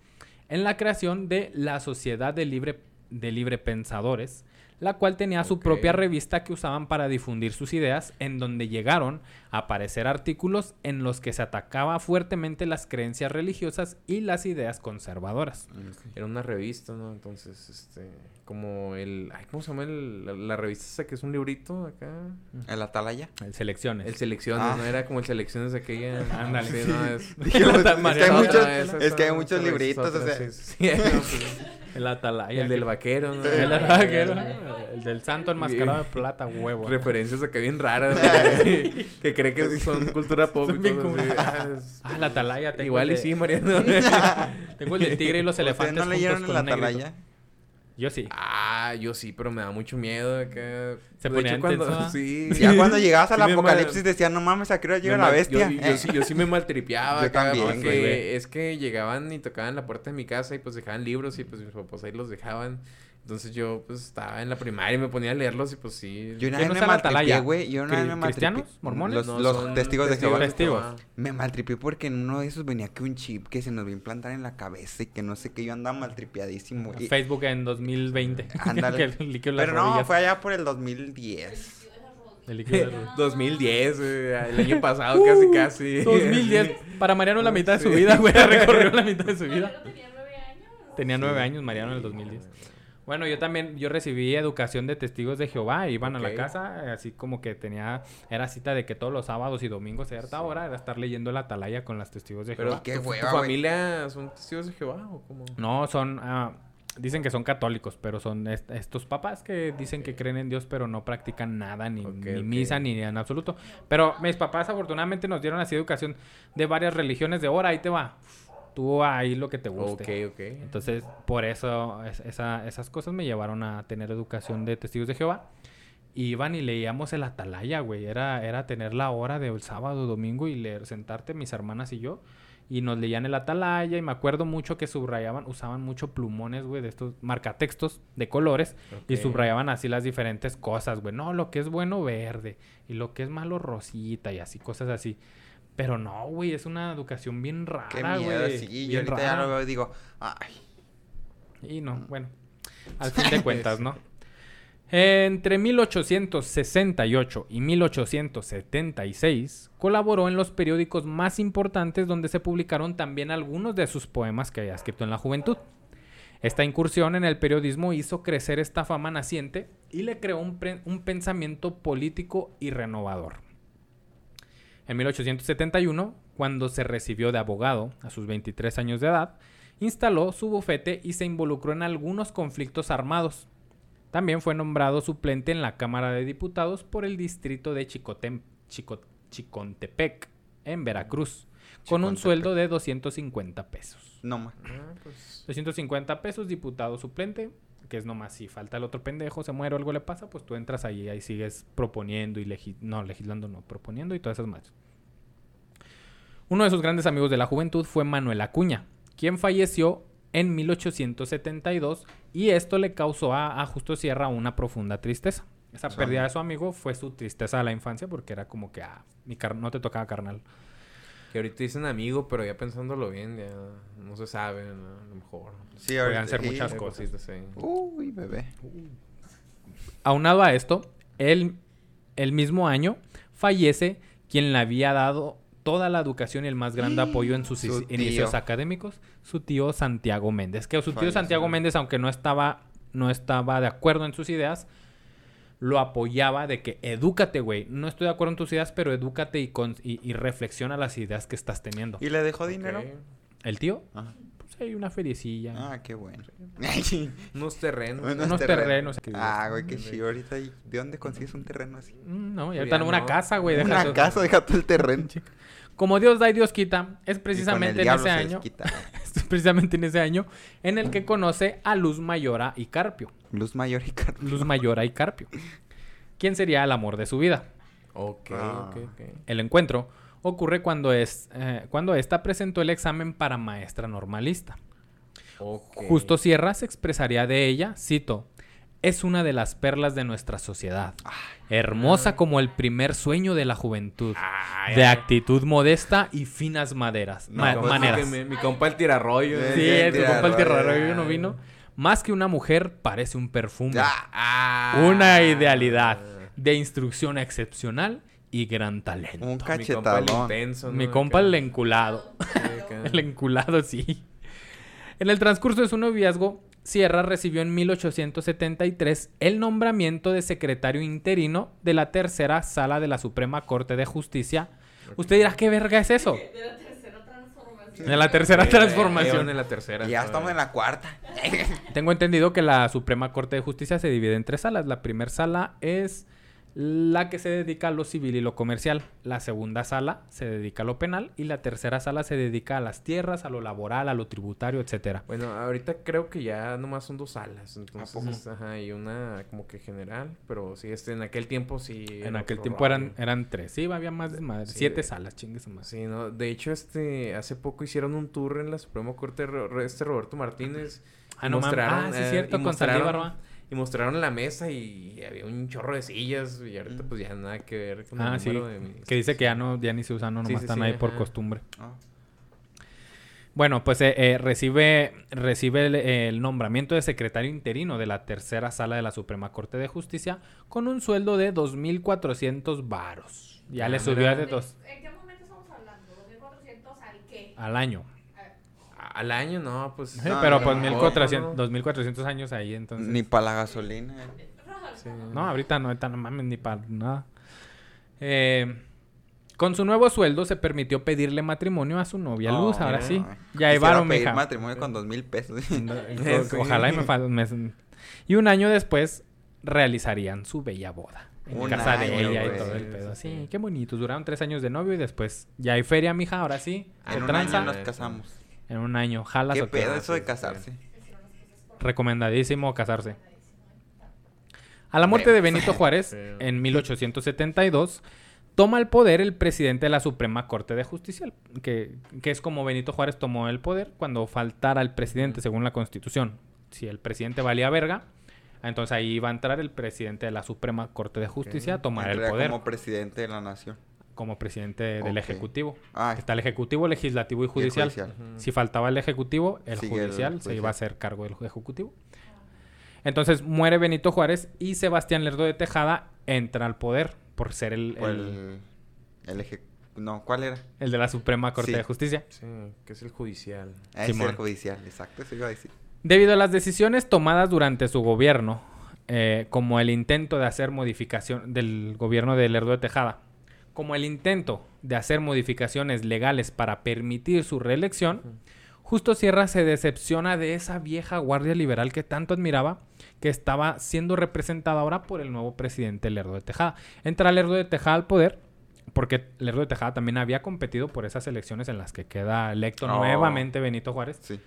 en la creación de la Sociedad de Libre, de Libre Pensadores, la cual tenía su propia revista que usaban para difundir sus ideas, en donde llegaron a aparecer artículos en los que se atacaba fuertemente las creencias religiosas y las ideas conservadoras. Era una revista, ¿no? Entonces, este, como el, ay, ¿cómo se llama el- la, la revista esa que es un librito acá? El Atalaya. El Selecciones. El Selecciones, Ah. ¿no? Era como el Selecciones de aquella. Ándale. Sí, no, es... Pues, que hay muchos, es que hay muchos libritos, o sea, El Atalaya. el del que- vaquero, ¿no? El vaquero. El del santo enmascarado de plata, huevo. Referencias acá bien raras, güey, que cree que son cultura pop Son bien como- Ah, es- Ah, la Atalaya. Tengo Igual el y sí, Mariano. Tengo el del tigre y los ¿Ustedes elefantes no leyeron el. Atalaya? Yo sí. Ah, yo sí, pero me da mucho miedo acá. Se De ponía hecho, cuando... Ya cuando llegabas al Sí apocalipsis mal- decían, no mames, ¿a qué hora llega Me la bestia? Yo, yo Eh. sí, yo sí me maltripeaba. Yo acá, también, porque güey. Es que llegaban y tocaban la puerta de mi casa y pues dejaban libros y pues mis papás ahí los dejaban. Entonces yo pues estaba en la primaria y me ponía a leerlos y pues sí. Yo una ¿Quién vez me usa la maltripié, güey. Yo una vez ¿Cri- me maltripié. cristianos? ¿Mormones? Los, No, los testigos de Jehová. Testigos. Me maltripié porque en uno de esos venía que un chip que se nos va a implantar en la cabeza y que no sé qué. Yo andaba maltripiadísimo. y- Facebook en 2020. Ándale. Pero no, rodillas. fue allá por el 2010. El líquido de las rodillas. 2010, güey, el año pasado casi casi. 2010. Para Mariano la mitad de su vida, güey. Recorrió la mitad de su vida. Tenía nueve años. Tenía nueve años Mariano en el 2010. Bueno, yo también, yo recibí educación de testigos de Jehová, iban a la casa, así como que tenía, era cita de que todos los sábados y domingos a cierta hora era estar leyendo la atalaya con las testigos de Pero Jehová. qué ¿tu, tu familia son testigos de Jehová o cómo? No, son, ah, dicen que son católicos, pero son est- estos papás que dicen que creen en Dios, pero no practican nada, ni, ni misa, ni en absoluto. Pero mis papás afortunadamente nos dieron así educación de varias religiones de hora, ahí te va. Tú ahí lo que te guste. Ok, ok. Entonces, por eso es- esa- esas cosas me llevaron a tener educación de testigos de Jehová. Iban y leíamos el atalaya, güey. Era, era tener la hora del sábado, domingo y leer, sentarte, mis hermanas y yo. Y nos leían el atalaya y me acuerdo mucho que subrayaban, usaban mucho plumones, güey, de estos marcatextos de colores. Y subrayaban así las diferentes cosas, güey. No, lo que es bueno, verde. Y lo que es malo, rosita y así, cosas así. Pero no, güey, es una educación bien rara, Qué güey. miedo, sí. Yo ahorita ya lo veo y digo, ay. Y no, bueno, al fin de cuentas, ¿no? Entre 1868 y 1876 colaboró en los periódicos más importantes donde se publicaron también algunos de sus poemas que había escrito en la juventud. Esta incursión en el periodismo hizo crecer esta fama naciente y le creó un, un pensamiento político y renovador. En 1871, cuando se recibió de abogado a sus 23 años de edad, instaló su bufete y se involucró en algunos conflictos armados. También fue nombrado suplente en la Cámara de Diputados por el distrito de Chicotem- Chico- Chicontepec, en Veracruz, con un sueldo de 250 pesos. No, ma. Ah, pues, 250 pesos, diputado suplente, que es nomás si falta el otro pendejo, se muere o algo le pasa, pues tú entras ahí y ahí sigues proponiendo y legi- no, legislando no, proponiendo y todas esas más. Uno de sus grandes amigos de la juventud fue Manuel Acuña, quien falleció en 1872 y esto le causó a, a Justo Sierra una profunda tristeza. Esa pérdida de su amigo fue su tristeza de la infancia porque era como que, ah, mi car- no te tocaba carnal. Que ahorita dicen amigo, pero ya pensándolo bien, ya no se sabe, ¿no? a lo mejor. Sí, Podrían ahorita- ser sí. muchas cosas. cositas, sí. Uy, bebé. Aunado a esto, él, el mismo año fallece quien le había dado toda la educación y el más grande apoyo en sus Su inicios académicos, su tío Santiago Méndez. Que su tío. Santiago Méndez, aunque no estaba, no estaba de acuerdo en sus ideas, lo apoyaba de que edúcate, güey. No estoy de acuerdo en tus ideas, pero edúcate y, con- y, y reflexiona las ideas que estás teniendo. ¿Y le dejó dinero? ¿El tío? Ajá. Pues hay una feriecilla. Ah, qué bueno. Unos terrenos. Unos Unos terrenos. Ah, güey, qué chido. Ahorita, ¿y ¿de dónde consigues un terreno así? Mm, No, y Pues ahorita ya no, una casa, güey. Una casa, deja todo el terreno. Como Dios da y Dios quita, es Y con precisamente el en ese se año, es precisamente en ese año en el que conoce a Luz Mayora y Carpio. Luz mayor y Carlos. Luz Mayora y Carpio. ¿Quién sería el amor de su vida? Ok, Ah. ok, ok. El encuentro ocurre cuando es eh, cuando esta presentó el examen para maestra normalista. Justo Sierra se expresaría de ella, cito, es una de las perlas de nuestra sociedad, hermosa como el primer sueño de la juventud, de actitud modesta y finas maderas, No, ma- maneras. Mi compa el tirarrollo. Sí, Sí, el tu compa el tirarrollo. no vino. Más que una mujer, parece un perfume. Ah, Ah. Una idealidad de instrucción excepcional y gran talento. un Mi compa el intenso. Mi ¿no? compa el enculado. El enculado, sí. En el transcurso de su noviazgo, Sierra recibió en 1873 el nombramiento de secretario interino de la tercera sala de la Suprema Corte de Justicia. Usted dirá, ¿qué verga es eso? De la tercera transformación. De la tercera Eh, transformación. la tercera. Ya estamos en la cuarta. Tengo entendido que la Suprema Corte de Justicia se divide en tres salas. La primera sala es la que se dedica a lo civil y lo comercial. La segunda sala se dedica a lo penal. Y la tercera sala se dedica a las tierras, a lo laboral, a lo tributario, etcétera. Bueno, ahorita creo que ya nomás son dos salas. Entonces, ajá, y una como que general. Pero sí, este, en aquel tiempo sí. En aquel tiempo eran, eran tres. Sí, había más desmadre. Sí, Siete de- salas, chingues más. Sí, no. De hecho, este, hace poco hicieron un tour en la Suprema Corte, este Roberto Martínez. Ah, no mames. Ah, sí, eh, cierto, y con mostraron-. Y mostraron la mesa y había un chorro de sillas. Y ahorita, pues ya nada que ver con Ah, el sí. de mis- Que dice que ya no, ya ni se usan, no, Sí, nomás sí, están sí, ahí por costumbre. Ah. Bueno, pues eh, eh, recibe, recibe el, el nombramiento de secretario interino de la tercera sala de la Suprema Corte de Justicia con un sueldo de 2.400 varos. Ya Ah, le mira. subió de dos ¿En qué momento estamos hablando? ¿2400 al qué? al año. Al año, no, pues. Sí, No, pero no, pues no, 1.400, no. 2.400 años ahí, entonces. Ni para la gasolina. Sí. No, ahorita no, ahorita no mames ni para nada. Eh, con su nuevo sueldo se permitió pedirle matrimonio a su novia Oh, Luz, ahora sí. Ya llevaron, pedir mija. matrimonio con dos mil pesos. Ojalá y me, me- Y un año después realizarían su bella boda. En Un casa de año, ella y todo el Sí, pedo. sí, qué bonitos. Duraron tres años de novio y después ya hay feria, mija, ahora sí. Se en un tranza. año nos casamos. En un año. Jalas ¿Qué pedo Ah, eso de casarse? Recomendadísimo casarse. A la muerte de Benito Juárez, en 1872, toma el poder el presidente de la Suprema Corte de Justicia, que, que es como Benito Juárez tomó el poder cuando faltara el presidente, según la Constitución. Si el presidente valía verga, entonces ahí iba a entrar el presidente de la Suprema Corte de Justicia a tomar el poder como, presidente de la nación. Presidente del. Ejecutivo. Ah, Está el Ejecutivo, Legislativo y Judicial. Si faltaba el ejecutivo, el judicial se iba a hacer cargo del ejecutivo. Entonces muere Benito Juárez y Sebastián Lerdo de Tejada entra al poder por ser el, el- el, el eje- No, ¿cuál era? el de la Suprema Corte Sí. de Justicia. Sí, que es el judicial. Ah, Simón. el judicial, exacto, eso iba a decir. Debido a las decisiones tomadas durante su gobierno, eh, como el intento de hacer modificación del gobierno de Lerdo de Tejada, como el intento de hacer modificaciones legales para permitir su reelección, Justo Sierra se decepciona de esa vieja guardia liberal que tanto admiraba, que estaba siendo representada ahora por el nuevo presidente Lerdo de Tejada. Entra Lerdo de Tejada al poder, porque Lerdo de Tejada también había competido por esas elecciones en las que queda electo Oh. nuevamente Benito Juárez. Sí.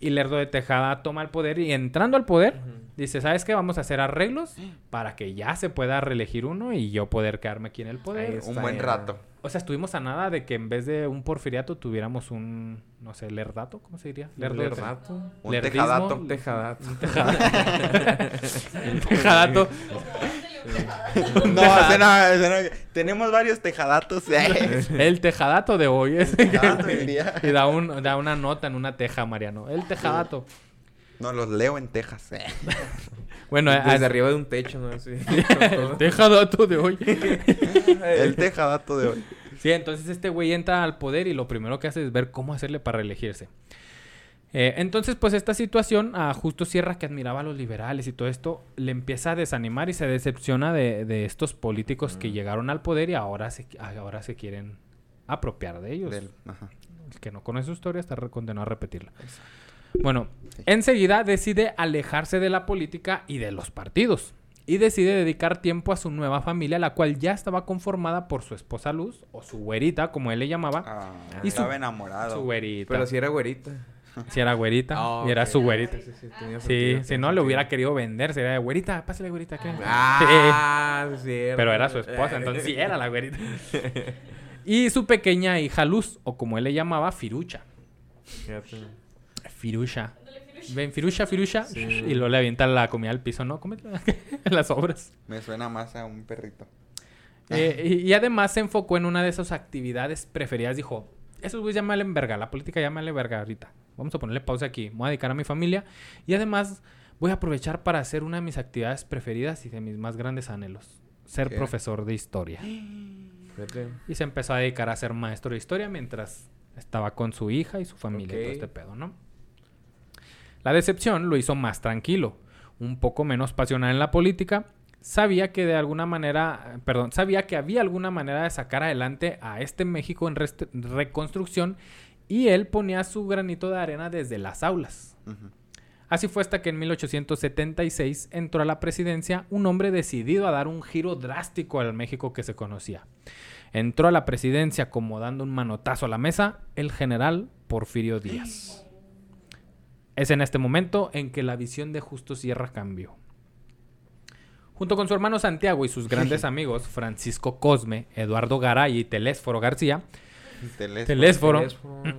Y Lerdo de Tejada toma el poder y entrando al poder, dice, ¿sabes qué? Vamos a hacer arreglos para que ya se pueda reelegir uno y yo poder quedarme aquí en el Ahí poder. está, Un buen rato. O sea, estuvimos a nada de que en vez de un porfiriato tuviéramos un, no sé, lerdato, ¿cómo se diría? Lerdo de- Lerdato. Un lerdismo, tejadato. Un tejadato. Un tejadato. No, ese no, ese no. Tenemos varios tejadatos. El tejadato de hoy es Tejadato del día. y da, un, da una nota en una teja, Mariano. El tejadato. No, los leo en Texas. Bueno, Desde arriba de un techo, ¿no? El tejadato de hoy. El tejadato de hoy. Sí, entonces este güey entra al poder y lo primero que hace es ver cómo hacerle para reelegirse. Eh, entonces, pues esta situación a Justo Sierra, que admiraba a los liberales y todo esto, le empieza a desanimar y se decepciona de, de estos políticos que llegaron al poder y ahora se, ahora se quieren apropiar de ellos. Del- ajá. El que no conoce su historia está condenado a repetirla. Bueno, enseguida decide alejarse de la política y de los partidos. Y decide dedicar tiempo a su nueva familia, la cual ya estaba conformada por su esposa Luz, o su güerita, como él le llamaba. Ah, Y su- estaba enamorado. Su güerita. Pero si era güerita. Si era güerita. Ah, y era su güerita. Sí, sí, tenía Sí, sentido, si no, le hubiera querido vender. Sería de güerita, pásale güerita. ¿qué? Ah, sí, cierto. Pero era su esposa, entonces sí era la güerita. y su pequeña hija Luz, o como él le llamaba, Firucha. Firucha. Ven, Firucha, Firucha. Sí. Y luego le avienta la comida al piso, ¿no? Cómete las obras. Me suena más a un perrito. Eh, y, y además se enfocó en una de sus actividades preferidas. Dijo, esos güeyes ya me valen verga, la política ya me vale verga ahorita. Vamos a ponerle pausa aquí. Me voy a dedicar a mi familia. Y además voy a aprovechar para hacer una de mis actividades preferidas y de mis más grandes anhelos. Ser ¿Qué? profesor de historia. Y se empezó a dedicar a ser maestro de historia mientras estaba con su hija y su familia y todo este pedo, ¿no? La decepción lo hizo más tranquilo, un poco menos pasional en la política. Sabía que de alguna manera, perdón, sabía que había alguna manera de sacar adelante a este México en reconstrucción y él ponía su granito de arena desde las aulas. Así fue hasta que en 1876 entró a la presidencia un hombre decidido a dar un giro drástico al México que se conocía. Entró a la presidencia como dando un manotazo a la mesa el general Porfirio Díaz. Es en este momento en que la visión de Justo Sierra cambió. Junto con su hermano Santiago y sus grandes amigos Francisco Cosme, Eduardo Garay y Telésforo García. Telésforo,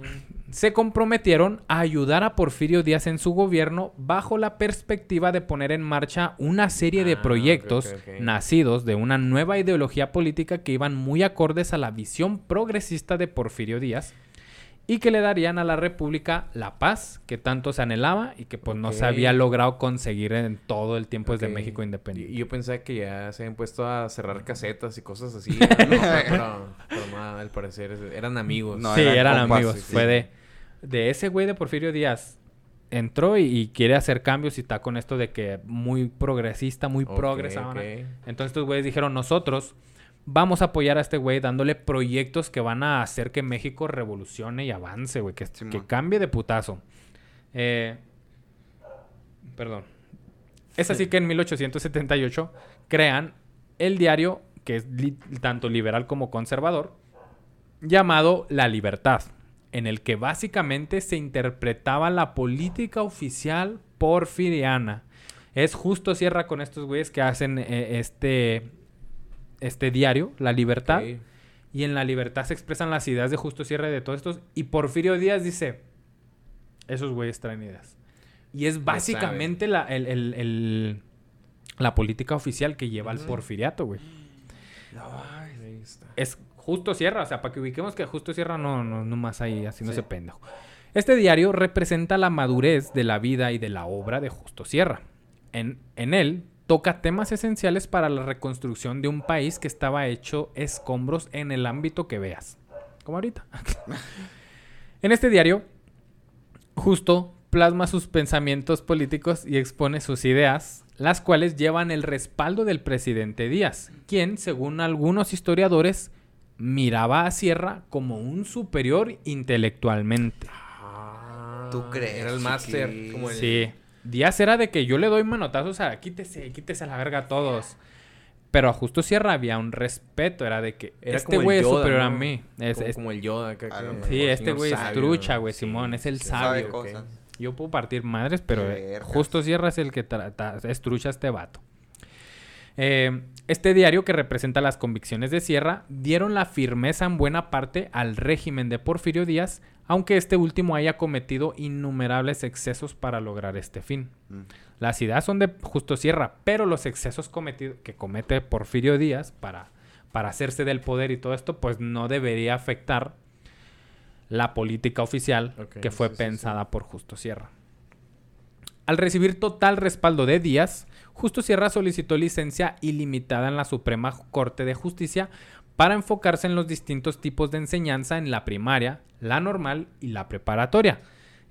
se comprometieron a ayudar a Porfirio Díaz en su gobierno bajo la perspectiva de poner en marcha una serie de Ah, proyectos nacidos de una nueva ideología política que iban muy acordes a la visión progresista de Porfirio Díaz y que le darían a la República la paz que tanto se anhelaba y que pues no se había logrado conseguir en todo el tiempo desde. México independiente. y yo pensaba que ya se habían puesto a cerrar casetas y cosas así. ¿no? pero, pero no, al parecer eran amigos. No, sí, eran eran compas, amigos. sí. Fue de, de ese güey de Porfirio Díaz. Entró y, y quiere hacer cambios y está con esto de que muy progresista, muy Ok, progres ahora. ok. Entonces estos güeyes dijeron, nosotros vamos a apoyar a este güey dándole proyectos que van a hacer que México revolucione y avance, güey. Que, cambie de putazo. Eh, perdón. Es así que en 1878 crean el diario, que es li- tanto liberal como conservador, llamado La Libertad, en el que básicamente se interpretaba la política oficial porfiriana. Es justo cierra con estos güeyes que hacen eh, este, este diario, La Libertad. Y en La Libertad se expresan las ideas de Justo Sierra y de todos estos. Y Porfirio Díaz dice, esos güeyes traen ideas. Y es básicamente la, el- el- el- la política oficial que lleva al porfiriato, güey. Es Justo Sierra, o sea, para que ubiquemos que Justo Sierra no, no, no más ahí haciéndose Sí. pendejo. Este diario representa la madurez de la vida y de la obra de Justo Sierra. En, en él toca temas esenciales para la reconstrucción de un país que estaba hecho escombros en el ámbito que veas. Como ahorita. en este diario, Justo plasma sus pensamientos políticos y expone sus ideas, las cuales llevan el respaldo del presidente Díaz, quien, según algunos historiadores, miraba a Sierra como un superior intelectualmente. Ah, ¿Tú crees, Era el máster. chiqui? Como el... Sí, Díaz era de que yo le doy manotazos a quítese, quítese a la verga a todos. Pero a Justo Sierra había un respeto, era de que Era este güey es superior a ¿no? mí. Es- como, es- como el Yoda. A que- mejor. sí, este güey es trucha, ¿no? güey, Sí, Simón, es el sabio. Sabe ok. cosas. Yo puedo partir madres, pero eh, vergas. justo Sierra es el que trata, es trucha este vato. Eh, este diario, que representa las convicciones de Sierra, dieron la firmeza en buena parte al régimen de Porfirio Díaz, aunque este último haya cometido innumerables excesos para lograr este fin. Mm. Las ideas son de Justo Sierra, pero los excesos cometidos que comete Porfirio Díaz para, para hacerse del poder y todo esto, pues no debería afectar la política oficial que fue sí, sí, sí. pensada por Justo Sierra. Al recibir total respaldo de Díaz, Justo Sierra solicitó licencia ilimitada en la Suprema Corte de Justicia para enfocarse en los distintos tipos de enseñanza en la primaria, la normal y la preparatoria.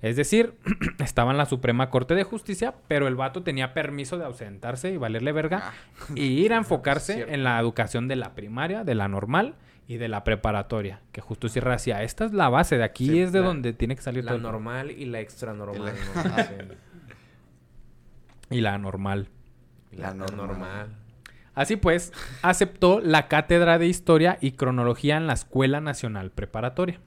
Es decir, estaba en la Suprema Corte de Justicia, pero el vato tenía permiso de ausentarse y valerle verga y ir a enfocarse en la educación de la primaria, de la normal y de la preparatoria. Que justo Sierra decía, esta es la base, de aquí Sí, es de la- donde tiene que salir La todo. normal y la extra normal. Y la- ¿no? Y la normal. La La normal. normal. Así pues, aceptó la cátedra de Historia y Cronología en la Escuela Nacional Preparatoria.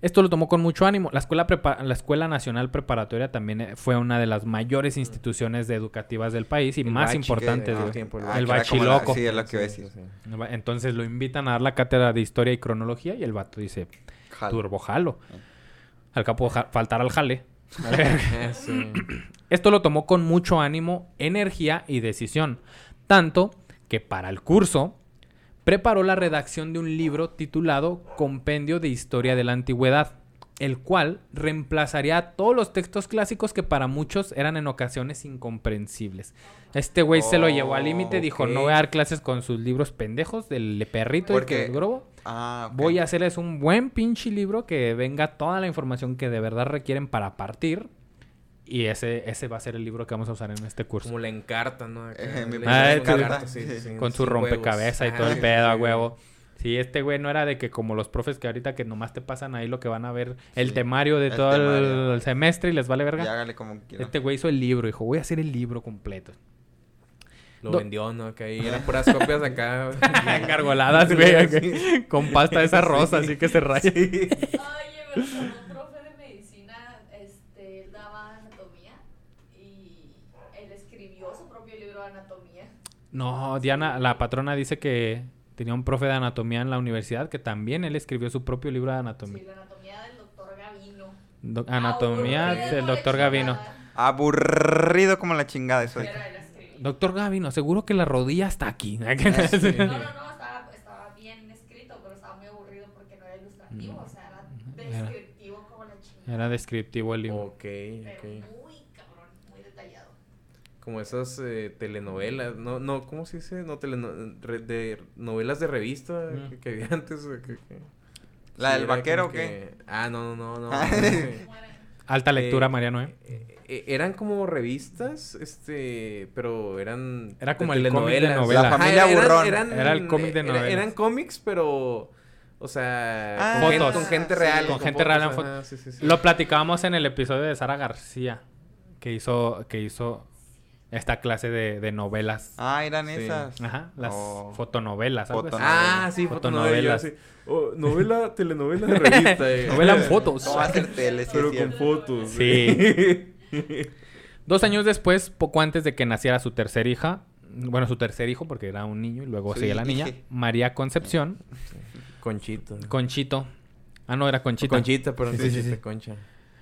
Esto lo tomó con mucho ánimo. La Escuela, Prepa- la Escuela Nacional Preparatoria también eh, fue una de las mayores instituciones de educativas del país y El más importantes. tiempo, el Ah, el la- bachiloco. Sí, es lo que iba a Sí, decir. sí, sí. Entonces lo invitan a dar la cátedra de Historia y Cronología y el vato dice, Jalo. turbo jalo. Al capo ja- faltar al jale. Sí. Esto lo tomó con mucho ánimo, energía y decisión. Tanto que para el curso preparó la redacción de un libro titulado Compendio de Historia de la Antigüedad, el cual reemplazaría a todos los textos clásicos que para muchos eran en ocasiones incomprensibles. Este güey se lo llevó al límite, dijo, no voy a dar clases con sus libros pendejos del perrito y Porque- que el grobo. Ah. Voy a hacerles un buen pinche libro que venga toda la información que de verdad requieren para partir. Y ese, ese va a ser el libro que vamos a usar en este curso. Como la encarta, ¿no? Eh, Ah, encarta, sí. sí, Con sí, su huevos. rompecabezas y todo Ah, el pedo a huevo. Sí, este güey no era de que como los profes que ahorita que nomás te pasan ahí lo que van a ver, el Sí, temario de el todo el- temario. el semestre y les vale Y verga. hágale como quiera. Este güey hizo el libro, dijo, voy a hacer el libro completo. Lo Do- vendió, ¿no? Que ahí eran puras copias acá. Engargoladas, güey, con pasta de esa rosa, así que se raya. Oye, pero con un profe de medicina, este, él daba anatomía y él escribió su propio libro de anatomía. No, Diana, la patrona dice que tenía un profe de anatomía en la universidad que también él escribió su propio libro de Sí, anatomía. la anatomía del doctor Gavino. Do- anatomía Aburrido del de doctor Gavino. Aburrido como la chingada eso. Pero él. Doctor Gavino, seguro que la rodilla está aquí. No, no, no, estaba, estaba bien escrito, pero estaba muy aburrido porque no era ilustrativo, o sea, era descriptivo como la chingada. Era descriptivo el libro. ok, Pero ok. muy cabrón, muy detallado. Como esas eh, telenovelas, no, no, ¿cómo se dice? No, teleno- re- de novelas de revista Mm. que, que había antes. que- que- ¿La del vaquero o qué? que- Ah, no, no, no, no. Ah. no, eh. Alta lectura, Eh, Mariano, ¿eh? eh, eh, eran como revistas, este, pero eran Era como el cómic de telenovelas. novela. La Ajá, familia eran- Burrón. eran- Era el cómic de novelas. Eran cómics, pero, o sea, Ah, con, gente, Fotos. con gente Sí, real. con gente real en fotos, sí, sí, sí. Lo platicábamos en el episodio de Sara García, que hizo, que hizo esta clase de, de novelas. Ah, eran Sí. esas. Ajá, las Oh. fotonovelas. Ah, sí, Fotonovelas. fotonovelas. sí. Oh, novela, telenovela de revista. eh. Novela en fotos. ¿Cómo va a ser tele? Sí, Pero con fotos. Sí. Dos años después, poco antes de que naciera su tercer hija, bueno, su tercer hijo, porque era un niño y luego seguía la niña. María Concepción, Conchito. Conchito. Ah, no, era Conchita. Conchita, perdón, Sí, sí, sí, Conchita, sí. Concha.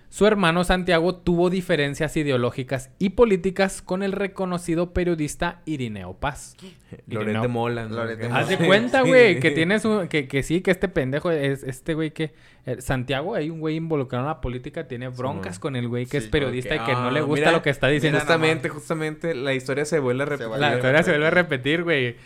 Su hermano Santiago tuvo diferencias ideológicas y políticas con el reconocido periodista Irineo Paz. Loret Irineo- de Mola. ¿no? Loret de Haz de cuenta, güey, que tiene su... Que, que sí, que este pendejo es este güey que... eh, Santiago, hay un güey involucrado en la política, tiene broncas con el güey que es periodista y que no le Ah, gusta mira, lo que está diciendo. Justamente, justamente, la historia se vuelve a repetir. La historia se vuelve a repetir, güey.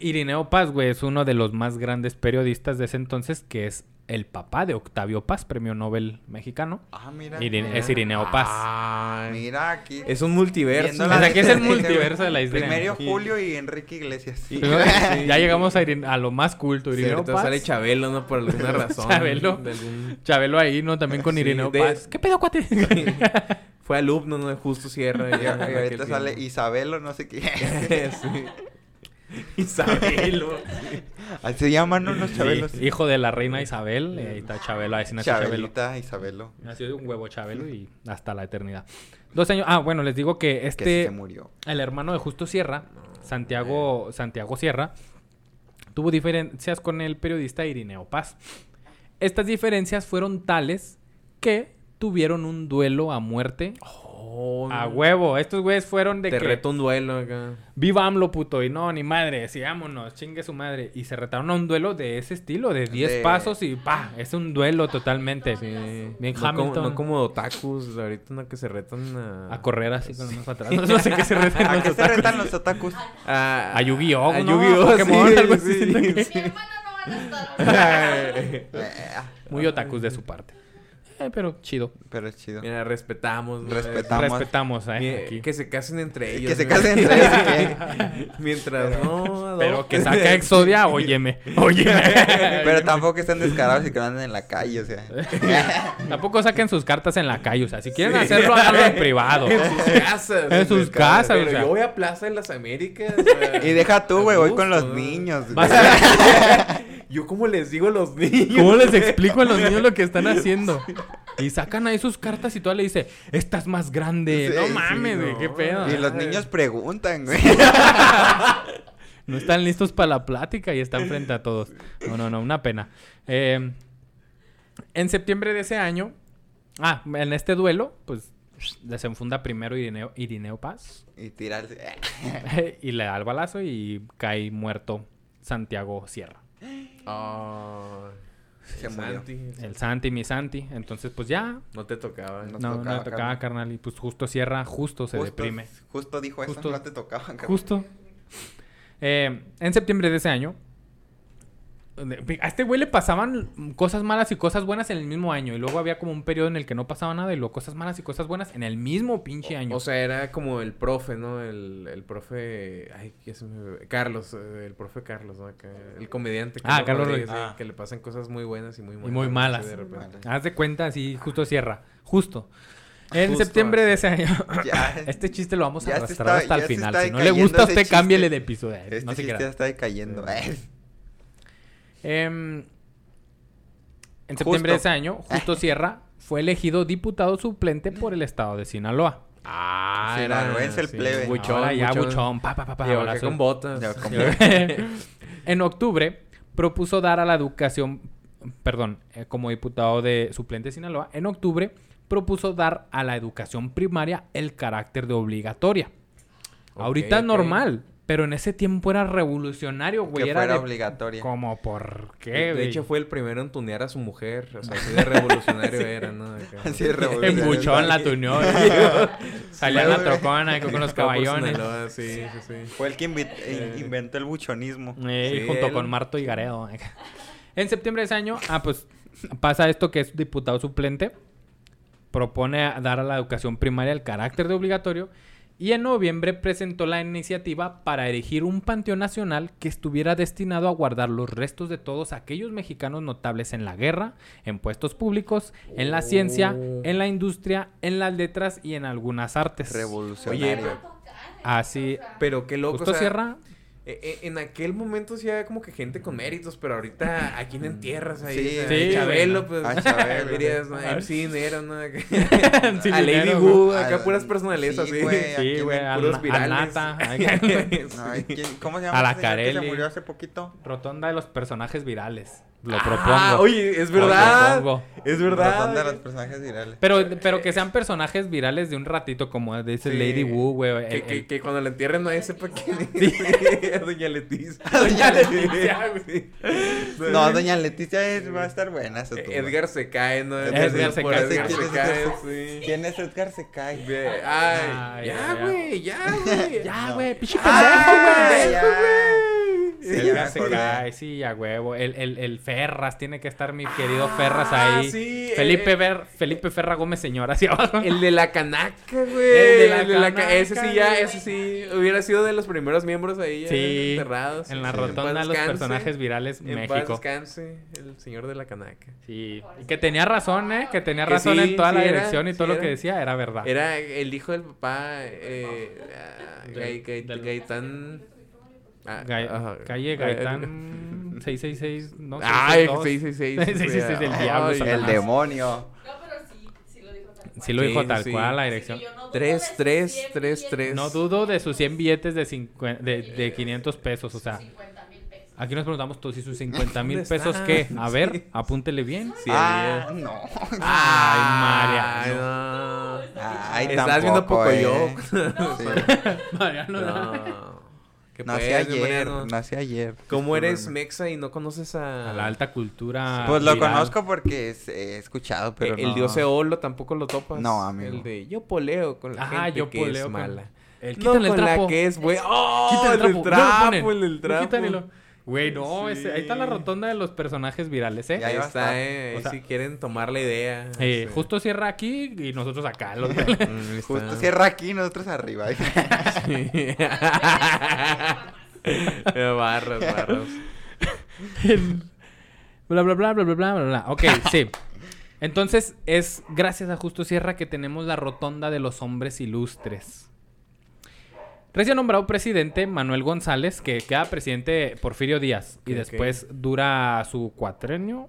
Irineo Paz, güey, es uno de los más grandes periodistas de ese entonces, que es el papá de Octavio Paz, premio Nobel mexicano. Ah, mira. Es Irineo Paz. Ay, Mira aquí. Es un multiverso. O sea, que es el multiverso de la historia. Primero. Julio y Enrique Iglesias. Y-. Ya llegamos a, Irin- a lo más culto, Irineo ahorita Paz. sale Chabelo, ¿no? Por alguna razón. Chabelo. Algún- Chabelo ahí, ¿no? También con Sí, Irineo de- Paz. ¿Qué pedo, cuate? Fue alumno, ¿no? De Justo Sierra. Y, ahorita sale. Isabelo, no sé qué. sí. Isabelo. Así se llaman ¿no? los chabelos. Sí, hijo de la reina Isabel. eh, ahí está Chabelo. Así nació Chabelo. Chabelita, Isabelo. Nació de un huevo Chabelo y hasta la eternidad. Dos años. Ah, bueno, les digo que Que sí este. se murió. El hermano de Justo Sierra, Santiago, Santiago Sierra, tuvo diferencias con el periodista Irineo Paz. Estas diferencias fueron tales que tuvieron un duelo a muerte Oh, a huevo. Estos güeyes fueron de Te que reto un duelo acá. viva AMLO puto y no, ni madre, sigámonos, chingue su madre. Y se retaron a un duelo de ese estilo, de 10 De- pasos y pa, es un duelo totalmente. Sí. Bien no, como, Hamilton. no como otakus, ahorita no que se retan a... A correr así con los atrás. No sé qué se retan ¿A los qué se retan los otakus? A, A Yu-Gi-Oh, a ¿no? Yu-Gi-Oh, A Pokémon, sí, algo así, sí. siento que- Mi no a estar. Muy otakus de su parte. Eh, pero chido. Pero es chido. Mira, respetamos. ¿no? Respetamos. Respetamos, eh, aquí. Que se casen entre ellos. Que se casen entre ellos. Mientras no... Pero que saca Exodia, óyeme. Óyeme. Pero tampoco estén descarados y que no anden en la calle, o sea. Tampoco saquen sus cartas en la calle. O sea, si quieren hacerlo, háganlo en privado. En sus casas. En sus casas, Pero o sea. yo voy a Plaza de las Américas. o sea, Y deja tú, güey, voy con los niños. Vas a- Yo cómo les digo a los niños. ¿Cómo les explico a los niños lo que están haciendo? Y sacan ahí sus cartas y tú le dice, esta es más grande. Sí, no mames, güey, no. qué pedo. Y los niños preguntan, güey. No están listos para la plática y están frente a todos. No, no, no, una pena. Eh, en septiembre de ese año, ah, en este duelo, pues desenfunda primero Irineo, Irineo Paz Y tirarse. y le da el balazo y cae muerto Santiago Sierra. Se murió. Santi, El Santi, mi Santi. Entonces, pues ya. No te tocaba. No. ¿no? Nos No, no tocaba, le tocaba, carnal. carnal. Y pues justo Sierra, justo se Justo- deprime. Justo dijo eso, Justo- no te tocaba. cabrón. Justo. Eh, en septiembre de ese año. A este güey le pasaban cosas malas y cosas buenas en el mismo año. Y luego había como un periodo en el que no pasaba nada y luego cosas malas y cosas buenas en el mismo pinche año. O sea, era como el profe, ¿no? El, el profe... Ay, ¿qué se me... Carlos, eh, el profe Carlos, ¿no? El comediante. Ah, Carlos Rodríguez, Rodríguez. sí. Que le pasan cosas muy buenas y muy y malas. muy así malas. de repente. Malas. Haz de cuenta, así, justo cierra. Justo. En Justo septiembre de ese año. Ya. Este chiste lo vamos a Ya arrastrar está- hasta el ya final. Si no le gusta a usted, cámbiele de episodio. Este no se chiste crea. está decayendo. Eh. Em, en septiembre de ese año, Justo Sierra fue elegido diputado suplente por el estado de Sinaloa. Ah, Sinaloense el plebe. Buchón, Ahora ya, buchón. buchón. Pa, pa, pa, pa, con botas. Con- en octubre propuso dar a la educación, perdón, eh, como diputado de suplente de Sinaloa, en octubre propuso dar a la educación primaria el carácter de obligatoria. Ahorita es normal, pero en ese tiempo era revolucionario, güey. Que Era fuera de- obligatoria. Como, ¿por qué, De güey? hecho, fue el primero en tunear a su mujer. O sea, así de revolucionario era, ¿no? Así de En revolucionario. buchón la tuneó. Salía en la trocona ahí con los caballones. Sí, sí, sí. Fue el que invi- eh, inventó el buchonismo. Eh, Sí, junto él. con Marto y Gareo. En septiembre de ese año, ah, pues pasa esto que es diputado suplente. Propone dar a la educación primaria el carácter de obligatorio. Y en noviembre presentó la iniciativa para erigir un panteón nacional que estuviera destinado a guardar los restos de todos aquellos mexicanos notables en la guerra, en puestos públicos, en la ciencia, Oh. en la industria, en las letras y en algunas artes. Revolucionario. Así, Pero qué loco. justo o sea, cierra. Eh, eh, en aquel momento sí había como que gente con méritos, pero ahorita a quién entierras ahí. Sí, o sea, sí, Chabelo, pues. A Chabelo, dirías, ¿no? A. MC Nero, ¿no? Sí, a Lady Wu, acá A- puras personalidades sí, así. güey. Sí, güey, al, puros al virales. nata. Ay, ¿quién- ¿Cómo se llama A la señor que Carelli. se murió hace poquito? Rotonda de los personajes virales. Lo Ah, propongo. oye, es Lo verdad. propongo. Es verdad. ¿Dónde los personajes virales? Pero, pero que sean personajes virales de un ratito, como dice Sí. Lady Wu, güey. el- Que, el- que, que cuando la entierren nadie sepa quién es. A Doña Leticia. Doña Leticia, güey. No, Doña Leticia es- va a estar buena esa tumba. Edgar se cae, ¿no? Edgar se cae, Edgar ¿quién se es cae, sí. ¿Quién es Edgar se cae? Ay, Ay, ya, güey, ya, güey. Ya, güey, pinche Ah, pendejo, güey. Ya. Sí, ya Edgar se acordé. cae, sí, a huevo. El, el, el Ferras, tiene que estar mi querido Ferras ahí. Ah, sí, Felipe, eh, Ver, Felipe Ferra Gómez, señor, hacia abajo. El de la canaca, güey. El de la ca- Ese sí, canaca, ya, ese sí. Hubiera sido de los primeros miembros ahí ya Sí, enterrados. en la Sí. rotonda de los descanse, personajes virales En paz México. descanse, el señor de la canaca. Sí, y que tenía razón, ¿eh? Que tenía Que razón sí, en toda sí la era, dirección y sí todo lo que decía era verdad. Era el hijo del papá, eh, ah, Del- Gai- Gai- del- ah, Ga- ajá. calle Eh, Gaitán. 666, ¿no? Ay, 662. 666. 666, el diablo, Ay. El demonio. No, pero sí, sí lo dijo tal cual. Sí lo dijo Sí, tal sí. cual la dirección. que yo no dudo Tres, de sus tres, 100 tres, billetes. tres. No dudo de sus 100 billetes de, cincuen- de, de 500 pesos, o sea. 50 mil pesos. Aquí nos preguntamos todos, ¿y sus 50 mil ¿Dónde pesos están? qué? A ver, Sí. apúntele bien. Sí, ah, había. no. Ay, María. Ay, no. Ay, Estás viendo tampoco, poco eh. yo. No, Sí. Mariano, No. ¿Qué Nací pues, ayer, Mariano? nací ayer. ¿Cómo eres mexa y no conoces a... A la alta cultura. Pues lo viral. conozco porque es- he escuchado, pero Eh, el no. dios Eolo tampoco lo topas. No, amigo. El de yo poleo con la Ajá, gente yo que poleo es con- mala. El, no con el trapo. la que es güey. ¡Oh! Quítale el trapo. el No lo trapo, ponen. el No, trapo. quítanelo. Güey, no, ese- ahí está la rotonda de los personajes virales, ¿eh? Ya Ahí está, eh. O Ahí sea- si quieren tomar la idea. Eh, este. justo cierra aquí y nosotros acá. los- Mm. Justo cierra aquí, nosotros arriba. Sí. barras. El- bla, bla, bla, bla, bla, bla, bla, bla. Ok, sí. Entonces, es gracias a Justo Sierra que tenemos la rotonda de los hombres ilustres. Recién nombrado presidente Manuel González, que queda presidente Porfirio Díaz. y después dura su cuatrenio.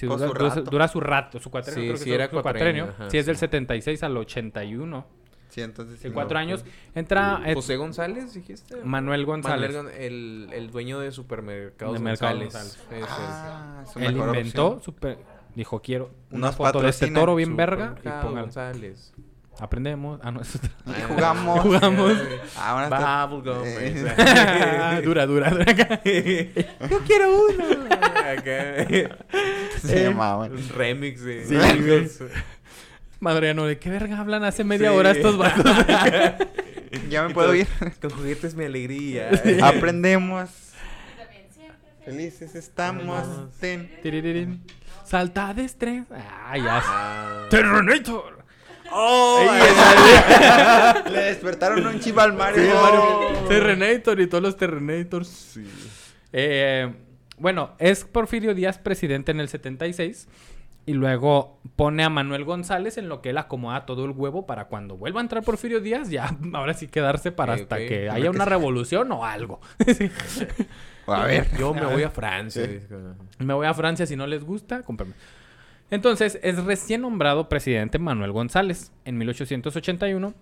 Dura, su dura- rato. dura su rato, su cuatrenio. Sí, creo que sí era su cuatrenio, ajá, sí, es del sí. 76 al 81. Sí, entonces sí. De no. cuatro años. Entra eh, José González, dijiste. Manuel González. Manuel el, el dueño de supermercados De González. González. Es. Ah, es Él mejor inventó, super- dijo, quiero una Nos foto de este toro bien verga. Y pongan, González. Aprendemos. Ah, no, es otra. Y jugamos. Jugamos. Ahora está- Bubblegum. Eh. Ah, dura, dura, dura. Yo quiero uno. Acá. Se llamaban. Un remix de. Sí, ¿de qué verga hablan hace media hora estos vatos? Ya me puedo ir. Con juguetes mi alegría. Aprendemos. Felices estamos. Ten. Salta de estrés. Ah, ya. Ah. Terrenator. ¡Oh! Le despertaron un chivo al Mario. Sí, Oh. Mario. Terrenator y todos los Terrenators. Eh, bueno, es Porfirio Díaz presidente en el 76 y luego pone a Manuel González en lo que él acomoda todo el huevo para cuando vuelva a entrar Porfirio Díaz, ya ahora sí quedarse para hasta que haya una revolución o algo. Sí. A ver. Yo me voy a Francia. Sí. Me voy a Francia si no les gusta, cómprenme. Entonces, es recién nombrado presidente Manuel González. En 1881,